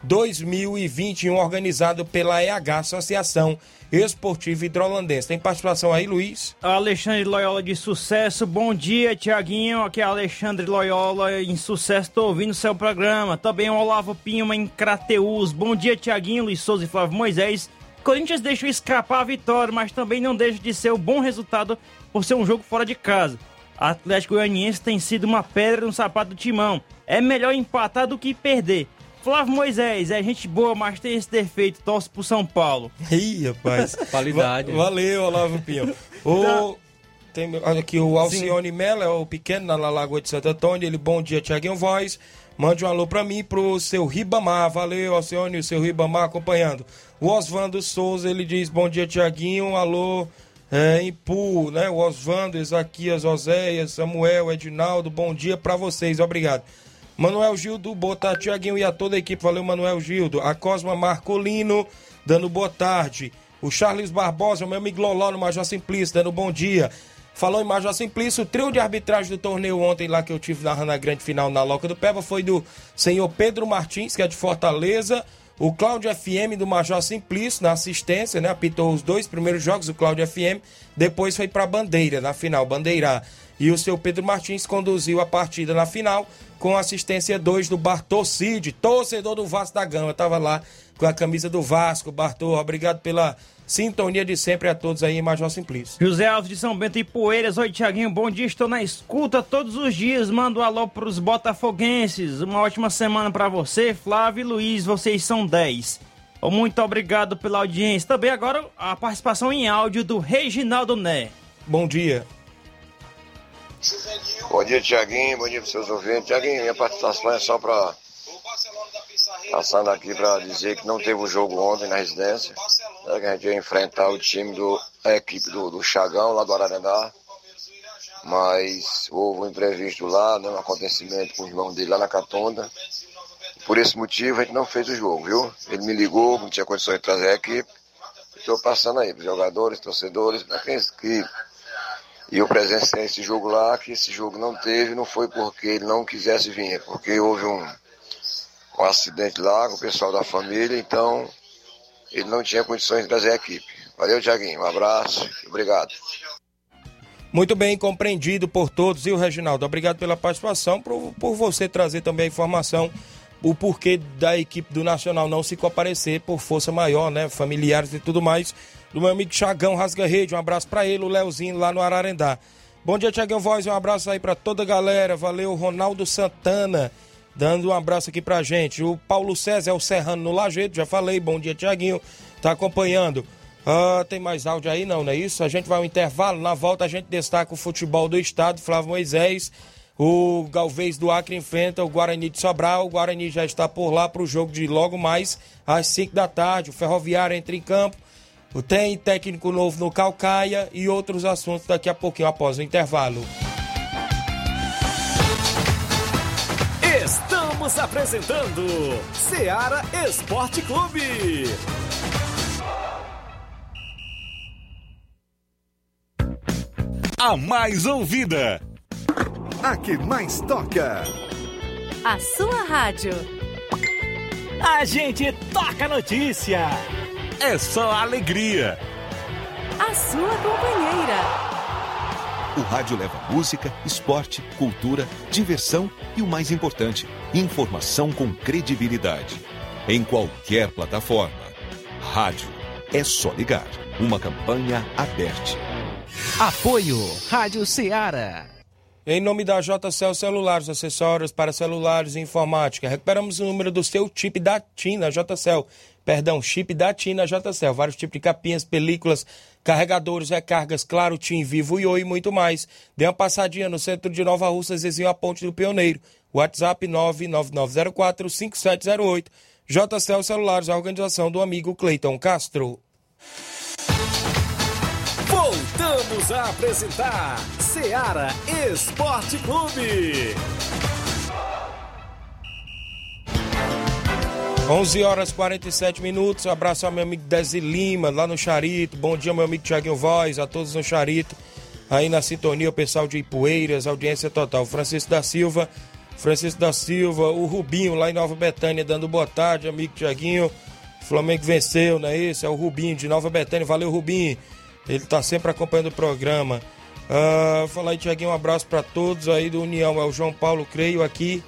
2021, organizado pela EH, Associação Esportiva Hidrolandense. Tem participação aí, Luiz? Alexandre Loyola de sucesso. Bom dia, Tiaguinho. Aqui é Alexandre Loyola em sucesso. Estou ouvindo seu programa. Também o Olavo Pinho em Crateus. Bom dia, Tiaguinho, Luiz Souza e Flávio Moisés. Corinthians deixou escapar a vitória, mas também não deixa de ser um bom resultado por ser um jogo fora de casa. Atlético Goianiense tem sido uma pedra no sapato do timão. É melhor empatar do que perder. Flávio Moisés, é gente boa, mas tem esse defeito, torce pro São Paulo. Ih, rapaz. Qualidade. Va valeu, Olavo Pinho. O, tem, aqui, o Alcione Mello, é o pequeno na Lagoa de Santo Antônio. Ele, bom dia, Tiaguinho Voz. Mande um alô pra mim pro seu Ribamar. Valeu, Alcione, o seu Ribamar acompanhando. O Osvando Souza, ele diz, bom dia, Tiaguinho. Alô é, em Pu, né? O Osvando, Ezaquias, Oséias, Samuel, Edinaldo, bom dia pra vocês, obrigado. Manuel Gildo, boa tarde, Tiaguinho e a toda a equipe. Valeu, Manuel Gildo. A Cosma Marcolino, dando boa tarde. O Charles Barbosa, meu amigo Loló no Major Simplício, dando bom dia. Falou em Major Simplício, o trio de arbitragem do torneio ontem lá que eu tive narrando a grande final na Loca do Peba foi do senhor Pedro Martins, que é de Fortaleza, o Cláudio FM do Major Simplício na assistência, né? Apitou os dois primeiros jogos, o Cláudio FM, depois foi para Bandeira na final, Bandeirar. E o seu Pedro Martins conduziu a partida na final com assistência 2 do Bartô Cid, torcedor do Vasco da Gama. Tava lá com a camisa do Vasco. Bartô, obrigado pela sintonia de sempre a todos aí em Major Simplício. José Alves de São Bento e Poeiras. Oi, Tiaguinho, bom dia. Estou na escuta todos os dias. Mando um alô pros botafoguenses. Uma ótima semana para você, Flávio e Luiz. Vocês são 10. Muito obrigado pela audiência. Também agora a participação em áudio do Reginaldo Né. Bom dia. Bom dia, Tiaguinho. Bom dia para seus ouvintes. Tiaguinho, minha participação é só para. Passando aqui para dizer que não teve o jogo ontem na residência. Né, que a gente ia enfrentar o time do. a equipe do, do Chagão, lá do Ararendá. Mas houve um imprevisto lá, né, um acontecimento com o irmão dele lá na Catonda. Por esse motivo a gente não fez o jogo, viu? Ele me ligou, não tinha condições de trazer a equipe. Estou passando aí para os jogadores, torcedores, para quem que e eu presenciei esse jogo lá, que esse jogo não teve, não foi porque ele não quisesse vir, é porque houve um, um acidente lá com o pessoal da família, então ele não tinha condições de trazer a equipe. Valeu, Tiaguinho. Um abraço. Obrigado. Muito bem compreendido por todos. E o Reginaldo, obrigado pela participação, por, por você trazer também a informação, o porquê da equipe do Nacional não se comparecer por força maior, né? Familiares e tudo mais do meu amigo Chagão Rasga Rede. Um abraço para ele, o Leozinho lá no Ararendá. Bom dia, Tiagão Voz. Um abraço aí para toda a galera. Valeu, Ronaldo Santana, dando um abraço aqui pra gente. O Paulo César é o Serrano no Lajeito, já falei. Bom dia, Tiaguinho. Tá acompanhando. Ah, tem mais áudio aí? Não, não é isso? A gente vai ao intervalo. Na volta a gente destaca o futebol do estado. Flávio Moisés. O Galvez do Acre enfrenta o Guarani de Sobral. O Guarani já está por lá para o jogo de logo mais às 5 da tarde. O Ferroviário entra em campo tem técnico novo no Calcaia e outros assuntos daqui a pouquinho após o intervalo. Estamos apresentando Seara Esporte Clube. A mais ouvida. A que mais toca. A sua rádio. A gente toca notícia é só alegria. A sua companheira. O rádio leva música, esporte, cultura, diversão e o mais importante, informação com credibilidade. Em qualquer plataforma. Rádio. É só ligar. Uma campanha aberta. Apoio Rádio Ceará. Em nome da JCL Celulares, acessórios para celulares e informática, recuperamos o número do seu chip da TIM na JCL perdão, chip da TIM na JCL. Vários tipos de capinhas, películas, carregadores, recargas, claro, TIM, Vivo, Oi e muito mais. Dê uma passadinha no centro de Nova Russa, vizinho a Ponte do Pioneiro. WhatsApp 999045708. JCL Celulares, a organização do amigo Cleiton Castro. Voltamos a apresentar Seara Esporte Clube. 11 horas 47 minutos. Um abraço ao meu amigo Desi Lima, lá no Charito. Bom dia, meu amigo Tiaguinho Voz, a todos no Charito. Aí na sintonia, o pessoal de Ipueiras, audiência total. Francisco da Silva, Francisco da Silva, o Rubinho lá em Nova Betânia, dando boa tarde, amigo Tiaguinho. Flamengo venceu, não é isso? É o Rubinho de Nova Betânia. Valeu, Rubinho. Ele tá sempre acompanhando o programa. Uh, falar aí, Tiaguinho, um abraço para todos aí do União. É o João Paulo, creio, aqui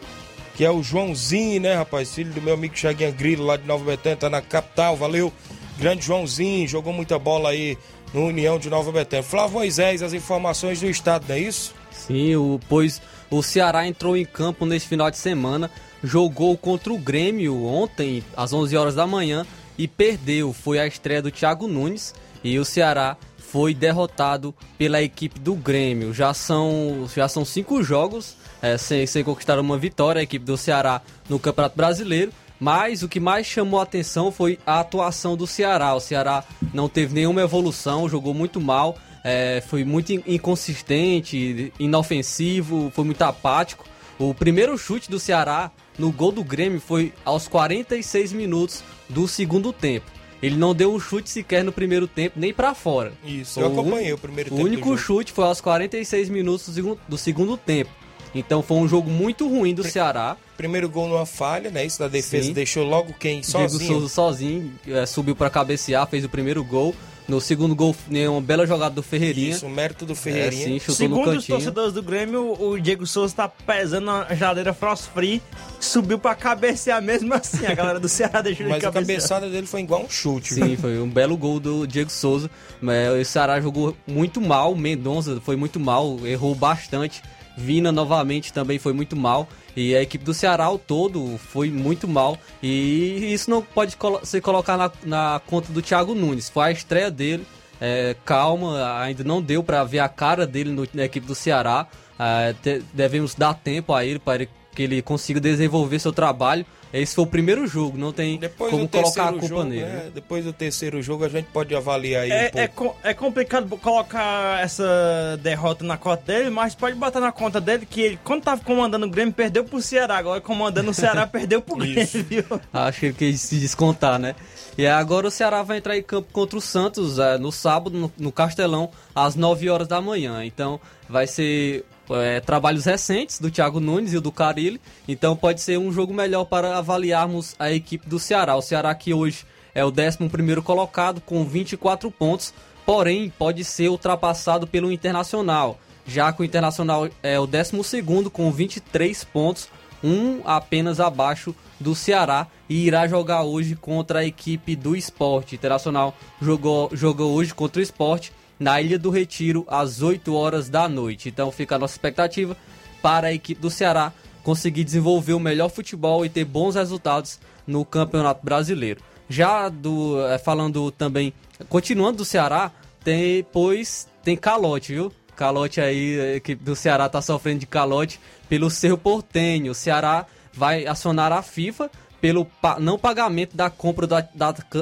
que é o Joãozinho, né, rapaz? Filho do meu amigo Chaguinha Grilo, lá de Nova Betânia, tá na capital, valeu. grande Joãozinho, jogou muita bola aí no União de Nova Betânia. Flávio Moisés, as informações do estado, não é isso? Sim, o, pois o Ceará entrou em campo neste final de semana, jogou contra o Grêmio ontem, às 11 horas da manhã, e perdeu. Foi a estreia do Thiago Nunes e o Ceará foi derrotado pela equipe do Grêmio. Já são, já são cinco jogos é, sem, sem conquistar uma vitória, a equipe do Ceará no Campeonato Brasileiro. Mas o que mais chamou a atenção foi a atuação do Ceará. O Ceará não teve nenhuma evolução, jogou muito mal, é, foi muito inconsistente, inofensivo, foi muito apático. O primeiro chute do Ceará no gol do Grêmio foi aos 46 minutos do segundo tempo. Ele não deu um chute sequer no primeiro tempo, nem para fora. Isso, eu acompanhei o primeiro o tempo. O único chute foi aos 46 minutos do segundo, do segundo tempo. Então foi um jogo muito ruim do Ceará. Primeiro gol numa falha, né? Isso da defesa Sim. deixou logo quem sozinho. Diego Souza sozinho, é, subiu para cabecear, fez o primeiro gol. No segundo gol, né, uma bela jogada do Ferreirinha. Isso, o mérito do Ferreirinha. É, sim, chutou Segundo no os torcedores do Grêmio, o Diego Souza tá pesando na geladeira Frost Free, subiu pra cabecear mesmo assim. A galera do Ceará deixou ele Mas a cabeçada dele foi igual um chute. Sim, viu? foi um belo gol do Diego Souza. O Ceará jogou muito mal, Mendonça foi muito mal, errou bastante. Vina novamente também foi muito mal. E a equipe do Ceará ao todo foi muito mal. E isso não pode ser colocar na, na conta do Thiago Nunes. Foi a estreia dele. É, calma, ainda não deu para ver a cara dele no, na equipe do Ceará. É, te, devemos dar tempo a ele para que ele consiga desenvolver seu trabalho. Esse foi o primeiro jogo, não tem Depois como colocar a culpa jogo, nele. Né? Depois do terceiro jogo a gente pode avaliar aí é, um é, é, complicado colocar essa derrota na conta dele, mas pode botar na conta dele que ele, quando tava comandando o Grêmio, perdeu pro Ceará. Agora comandando o Ceará, perdeu pro Grêmio. Acho que ele quis se descontar, né? E agora o Ceará vai entrar em campo contra o Santos é, no sábado, no, no Castelão, às 9 horas da manhã. Então vai ser é, trabalhos recentes do Thiago Nunes e do Carilli, então pode ser um jogo melhor para avaliarmos a equipe do Ceará. O Ceará que hoje é o 11 colocado com 24 pontos, porém pode ser ultrapassado pelo Internacional, já que o Internacional é o 12 com 23 pontos, um apenas abaixo do Ceará e irá jogar hoje contra a equipe do Esporte. Internacional jogou, jogou hoje contra o Esporte na Ilha do Retiro às 8 horas da noite. Então fica a nossa expectativa para a equipe do Ceará conseguir desenvolver o melhor futebol e ter bons resultados no Campeonato Brasileiro. Já do é, falando também, continuando do Ceará, tem pois tem calote, viu? Calote aí, a equipe do Ceará está sofrendo de calote pelo seu portenho. O Ceará vai acionar a FIFA pelo não pagamento da compra do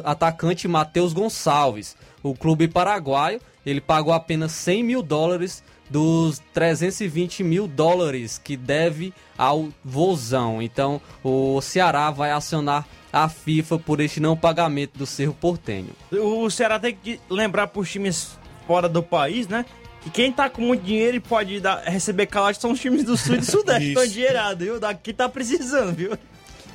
atacante Matheus Gonçalves. O clube paraguaio ele pagou apenas 100 mil dólares dos 320 mil dólares que deve ao Vozão. Então o Ceará vai acionar a FIFA por este não pagamento do Cerro Portenho. O Ceará tem que lembrar para os times fora do país, né? Que quem tá com muito dinheiro e pode dar, receber calote são os times do Sul e do Sudeste. Estão dinheirados, viu? Daqui tá precisando, viu?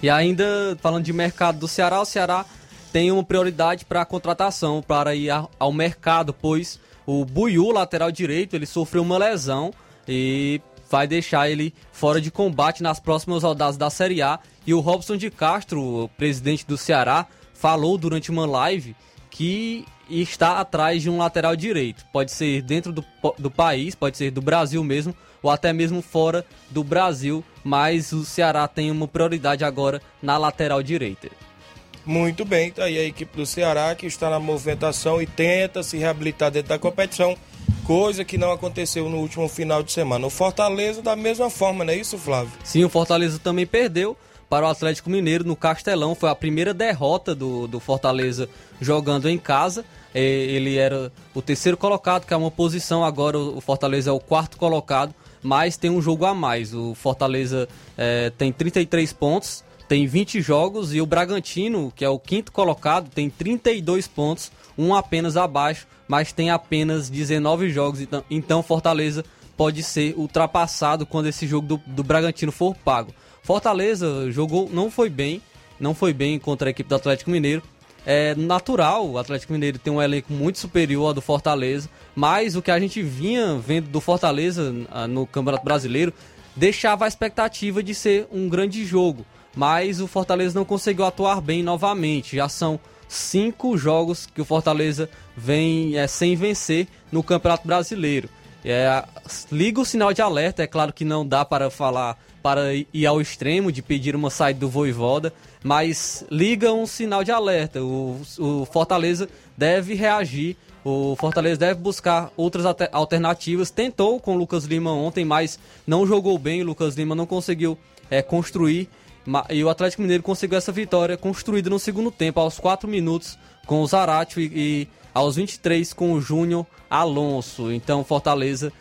E ainda, falando de mercado do Ceará, o Ceará tem uma prioridade para a contratação, para ir ao mercado, pois o Buiu, lateral direito, ele sofreu uma lesão e vai deixar ele fora de combate nas próximas rodadas da Série A. E o Robson de Castro, presidente do Ceará, falou durante uma live que está atrás de um lateral direito. Pode ser dentro do, do país, pode ser do Brasil mesmo, ou até mesmo fora do Brasil, mas o Ceará tem uma prioridade agora na lateral direita. Muito bem, tá aí a equipe do Ceará que está na movimentação e tenta se reabilitar dentro da competição, coisa que não aconteceu no último final de semana. O Fortaleza da mesma forma, não é isso, Flávio? Sim, o Fortaleza também perdeu para o Atlético Mineiro no Castelão. Foi a primeira derrota do, do Fortaleza jogando em casa. É, ele era o terceiro colocado, que é uma posição. Agora o Fortaleza é o quarto colocado, mas tem um jogo a mais. O Fortaleza é, tem 33 pontos tem 20 jogos e o Bragantino, que é o quinto colocado, tem 32 pontos, um apenas abaixo, mas tem apenas 19 jogos. Então, então Fortaleza pode ser ultrapassado quando esse jogo do, do Bragantino for pago. Fortaleza jogou, não foi bem, não foi bem contra a equipe do Atlético Mineiro. É natural, o Atlético Mineiro tem um elenco muito superior ao do Fortaleza, mas o que a gente vinha vendo do Fortaleza ah, no Campeonato Brasileiro deixava a expectativa de ser um grande jogo mas o Fortaleza não conseguiu atuar bem novamente. Já são cinco jogos que o Fortaleza vem é, sem vencer no Campeonato Brasileiro. É, liga o sinal de alerta, é claro que não dá para falar para ir ao extremo de pedir uma saída do Voivoda, mas liga um sinal de alerta. O, o Fortaleza deve reagir, o Fortaleza deve buscar outras alternativas. Tentou com o Lucas Lima ontem, mas não jogou bem. O Lucas Lima não conseguiu é, construir e o Atlético Mineiro conseguiu essa vitória construída no segundo tempo, aos 4 minutos, com o Zarate e, e aos 23 com o Júnior Alonso. Então Fortaleza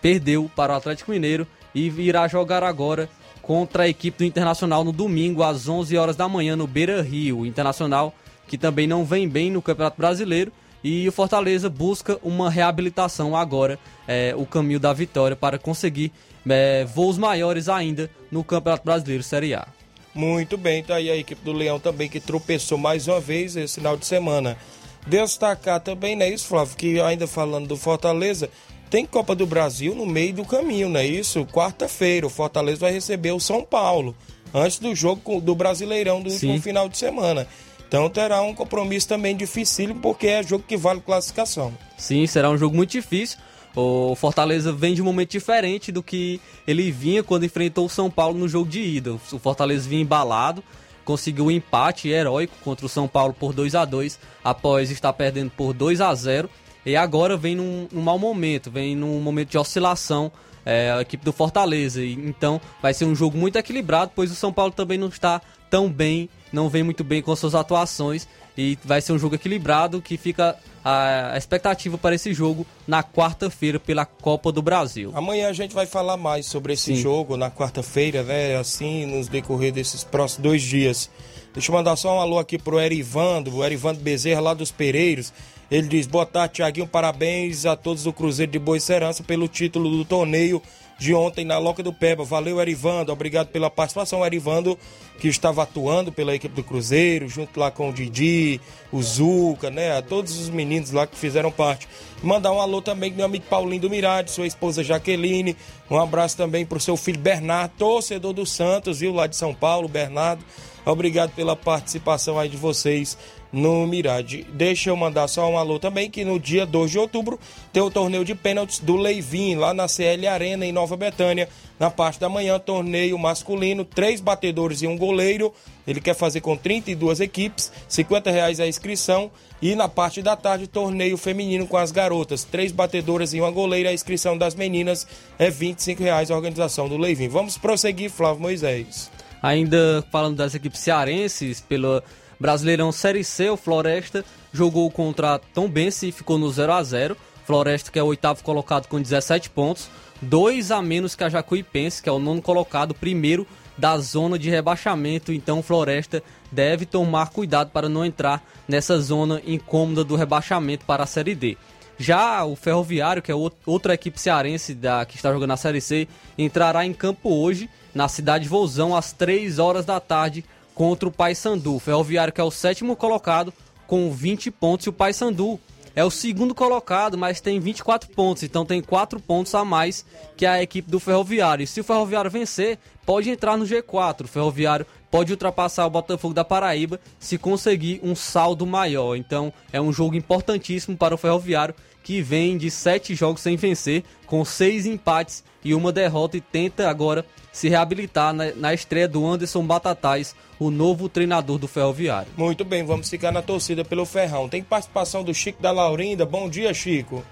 perdeu para o Atlético Mineiro e irá jogar agora contra a equipe do Internacional no domingo às 11 horas da manhã no Beira Rio. O Internacional que também não vem bem no Campeonato Brasileiro e o Fortaleza busca uma reabilitação agora, é, o caminho da vitória para conseguir é, voos maiores ainda no Campeonato Brasileiro Série A. Muito bem, tá aí a equipe do Leão também que tropeçou mais uma vez esse final de semana. Destacar também, né, isso, Flávio, que ainda falando do Fortaleza, tem Copa do Brasil no meio do caminho, não é isso? Quarta-feira, o Fortaleza vai receber o São Paulo, antes do jogo do Brasileirão do Sim. último final de semana. Então terá um compromisso também difícil, porque é jogo que vale classificação. Sim, será um jogo muito difícil. O Fortaleza vem de um momento diferente do que ele vinha quando enfrentou o São Paulo no jogo de ida. O Fortaleza vinha embalado, conseguiu um empate heróico contra o São Paulo por 2 a 2 após estar perdendo por 2 a 0 e agora vem num, num mau momento, vem num momento de oscilação é, a equipe do Fortaleza. Então vai ser um jogo muito equilibrado, pois o São Paulo também não está tão bem, não vem muito bem com suas atuações e vai ser um jogo equilibrado que fica a expectativa para esse jogo na quarta-feira pela Copa do Brasil. Amanhã a gente vai falar mais sobre esse Sim. jogo na quarta-feira, né? Assim, nos decorrer desses próximos dois dias. Deixa eu mandar só um alô aqui pro Erivando, o Erivando Bezerra lá dos Pereiros. Ele diz: Boa tarde, Tiaguinho. Parabéns a todos do Cruzeiro de Boa Serança pelo título do torneio de ontem na Loca do Peba. Valeu, Erivando. Obrigado pela participação, Erivando, que estava atuando pela equipe do Cruzeiro, junto lá com o Didi, o Zuca, né? A todos os meninos lá que fizeram parte. Mandar um alô também do meu amigo Paulinho do Mirade, sua esposa Jaqueline. Um abraço também para o seu filho Bernardo, torcedor do Santos, viu? Lá de São Paulo, Bernardo. Obrigado pela participação aí de vocês no Mirade. Deixa eu mandar só um alô também, que no dia 2 de outubro tem o torneio de pênaltis do Leivin, lá na CL Arena, em Nova Betânia. Na parte da manhã, torneio masculino, três batedores e um goleiro. Ele quer fazer com 32 equipes, 50 reais a inscrição. E na parte da tarde, torneio feminino com as garotas, três batedoras e uma goleira. A inscrição das meninas é 25 reais a organização do Leivin. Vamos prosseguir, Flávio Moisés. Ainda falando das equipes cearenses, pelo Brasileirão Série C, o Floresta jogou contra Tom Bense e ficou no 0 a 0 Floresta, que é o oitavo colocado com 17 pontos, dois a menos que a Jacuipense, que é o nono colocado, primeiro da zona de rebaixamento. Então, Floresta deve tomar cuidado para não entrar nessa zona incômoda do rebaixamento para a Série D. Já o Ferroviário, que é outra equipe cearense da, que está jogando na Série C, entrará em campo hoje na cidade de Vouzão às 3 horas da tarde contra o Paysandu. Ferroviário que é o sétimo colocado com 20 pontos e o Paysandu é o segundo colocado, mas tem 24 pontos, então tem 4 pontos a mais que a equipe do Ferroviário. E se o Ferroviário vencer, pode entrar no G4. O Ferroviário pode ultrapassar o Botafogo da Paraíba se conseguir um saldo maior. Então é um jogo importantíssimo para o Ferroviário que vem de 7 jogos sem vencer, com 6 empates e uma derrota e tenta agora se reabilitar na, na estreia do Anderson Batatais, o novo treinador do Ferroviário. Muito bem, vamos ficar na torcida pelo Ferrão. Tem participação do Chico da Laurinda. Bom dia, Chico.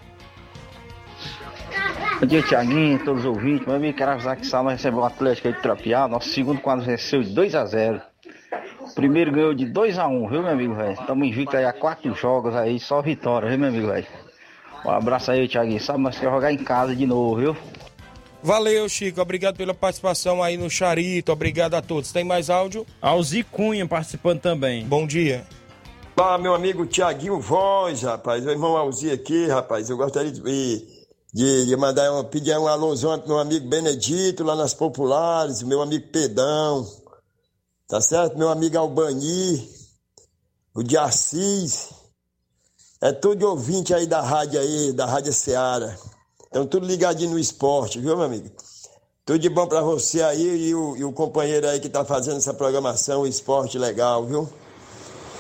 Bom dia, Tiaguinho, todos os ouvintes. Meu amigo, quero avisar que Salma recebeu o Atlético aí de Trapiá. Nosso segundo quadro venceu de 2 a 0 Primeiro ganhou de 2 a 1 viu, meu amigo, velho? Estamos invictos aí a quatro jogos aí, só vitória, viu, meu amigo, velho? Um abraço aí, Tiaguinho. Sabe, mas quer jogar em casa de novo, viu? Valeu, Chico. Obrigado pela participação aí no Charito. Obrigado a todos. Tem mais áudio? Alzi Cunha participando também. Bom dia. Olá, meu amigo Tiaguinho Voz, rapaz. Meu irmão Alzi aqui, rapaz. Eu gostaria de, de, de mandar um, pedir um alôzão pro meu amigo Benedito, lá nas Populares, meu amigo Pedão, tá certo? Meu amigo Albani, o de Assis. É tudo ouvinte aí da rádio aí, da Rádio Seara. Estão tudo ligadinho no esporte, viu, meu amigo? Tudo de bom pra você aí e o, e o companheiro aí que tá fazendo essa programação, o esporte legal, viu?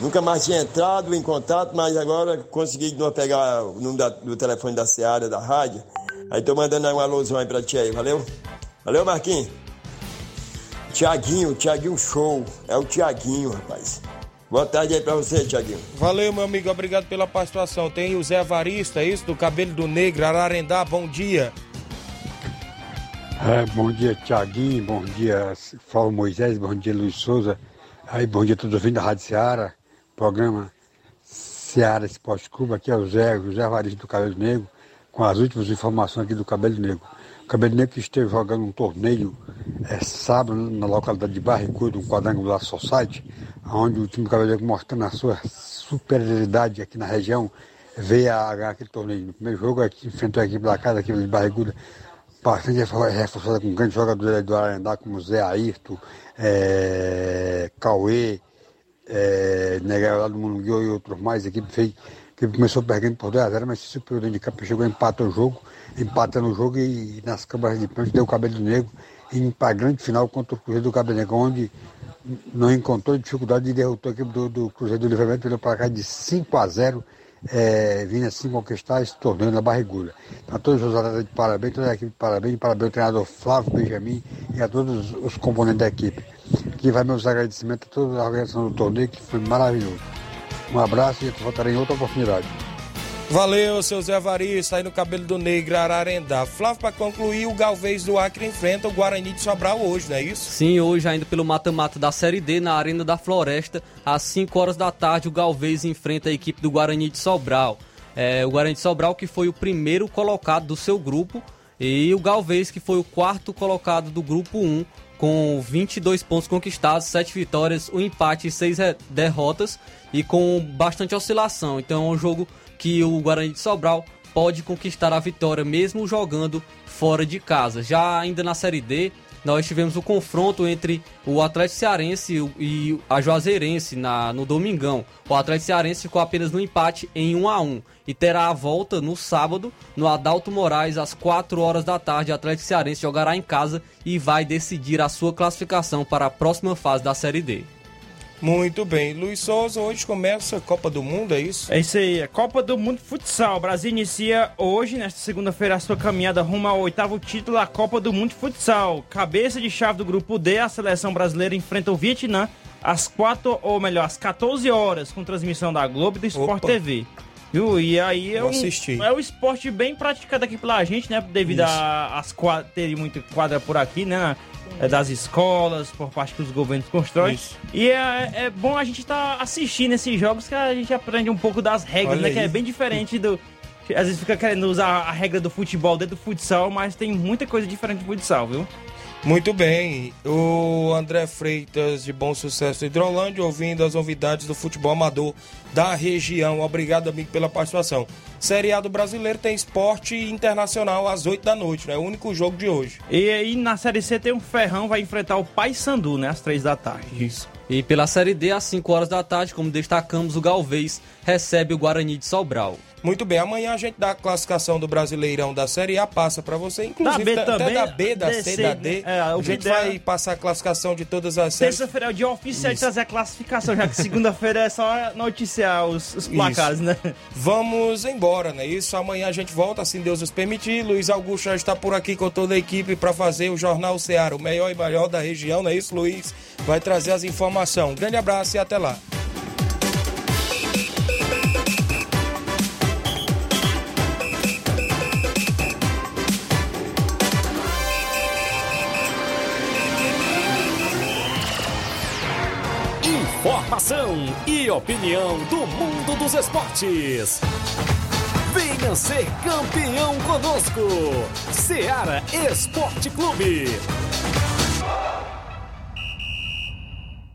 Nunca mais tinha entrado em contato, mas agora consegui pegar o número da- do telefone da Seara, da rádio. Aí tô mandando um alôzão aí pra ti aí, valeu? Valeu, Marquinhos? Tiaguinho, Tiaguinho Show. É o Tiaguinho, rapaz. Boa tarde aí pra você, Tiaguinho. Valeu, meu amigo, obrigado pela participação. Tem o Zé Varista, é isso, do Cabelo do Negro, Ararendá, bom dia. É, bom dia, Tiaguinho, bom dia, Paulo Moisés, bom dia, Luiz Souza. Aí, bom dia a todos ouvindo da Rádio Seara, programa Seara Esporte Clube. Aqui é o Zé, o Zé Varista do Cabelo Negro, com as últimas informações aqui do Cabelo Negro. O Cabelo Negro que esteve jogando um torneio é, sábado na localidade de Barricudo, um quadrangular Society, onde o time do Negro mostrando a sua superioridade aqui na região, veio a ganhar aquele torneio. No primeiro jogo, aqui, enfrentou a equipe da casa, a equipe de Barriguda, bastante reforçada com grandes jogadores do Arendá, como Zé Ayrton, é, Cauê, é, Negal lá do Munguiô e outros mais. A equipe fez, a equipe começou perdendo por 2x0, mas se superou dentro de campo, chegou, empatou o jogo, empatando o jogo e, nas câmaras de pênalti deu o cabelo negro e para grande final contra o Cruzeiro do Cabelo Negro, onde não encontrou dificuldade e derrotou a equipe do, do Cruzeiro do Livramento pelo placar de 5 a 0 é, vindo assim conquistar esse torneio na barrigura. Então, a todos os atletas de parabéns, toda a equipe de parabéns, parabéns ao treinador Flávio Benjamin e a todos os componentes da equipe. Aqui vai meus agradecimentos a toda a organização do torneio, que foi maravilhoso. Um abraço e voltarei em outra oportunidade. Valeu, seu Zé Varista, aí no Cabelo do Negro, Ararendá. Flávio, para concluir, o Galvez do Acre enfrenta o Guarani de Sobral hoje, não é isso? Sim, hoje ainda pelo mata-mata da Série D na Arena da Floresta, às 5 horas da tarde, o Galvez enfrenta a equipe do Guarani de Sobral. É, o Guarani de Sobral que foi o primeiro colocado do seu grupo e o Galvez que foi o quarto colocado do grupo 1 com 22 pontos conquistados, 7 vitórias, um empate e 6 derrotas e com bastante oscilação. Então é um jogo que o Guarani de Sobral pode conquistar a vitória mesmo jogando fora de casa. Já ainda na Série D, nós tivemos o confronto entre o Atlético Cearense e a Juazeirense na, no Domingão. O Atlético Cearense ficou apenas no empate em 1 a 1 e terá a volta no sábado no Adalto Moraes às 4 horas da tarde. O Atlético Cearense jogará em casa e vai decidir a sua classificação para a próxima fase da Série D. Muito bem. Luiz Souza, hoje começa a Copa do Mundo, é isso? É isso aí, a Copa do Mundo de Futsal. O Brasil inicia hoje, nesta segunda-feira, a sua caminhada rumo ao oitavo título da Copa do Mundo de Futsal. Cabeça de chave do grupo D, a seleção brasileira enfrenta o Vietnã às 4, ou melhor, às 14 horas, com transmissão da Globo e do Sport Opa. TV. Viu? E aí é Vou um, assistir. é um esporte bem praticado aqui pela gente, né? Devido Isso. a as quadras, terem muita quadra por aqui, né? É das escolas, por parte que os governos constroem. Isso. E é, é bom a gente estar assistindo esses jogos que a gente aprende um pouco das regras, Olha né? Que aí. é bem diferente do. Às vezes fica querendo usar a regra do futebol dentro do futsal, mas tem muita coisa diferente do futsal, viu? Muito bem. O André Freitas, de Bom Sucesso Hidrolândia, ouvindo as novidades do futebol amador da região. Obrigado, amigo, pela participação. Série A do Brasileiro tem esporte internacional às 8 da noite, né? É o único jogo de hoje. E aí na Série C tem um Ferrão, vai enfrentar o Paysandu, né? Às três da tarde. Isso. E pela Série D, às 5 horas da tarde, como destacamos, o Galvez recebe o Guarani de Sobral. Muito bem, amanhã a gente dá a classificação do Brasileirão da Série A, passa pra você, inclusive Da B até também, da B, da C, DC, da D. né? É, o a gente vai passar a classificação de todas as séries. Terça-feira é o dia oficial de trazer a classificação, já que segunda-feira é só noticiar os, os placares, Isso. né? Vamos embora, né? Isso, amanhã a gente volta, assim Deus nos permitir. Luiz Augusto já está por aqui com toda a equipe para fazer o Jornal Ceará, o melhor e maior da região, não é isso, Luiz? Vai trazer as informações. Grande abraço e até lá. Informação e opinião do mundo dos esportes. Venha ser campeão conosco. Seara Esporte Clube.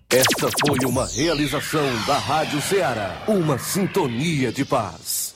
Esta foi uma realização da Rádio Ceará. Uma sintonia de paz.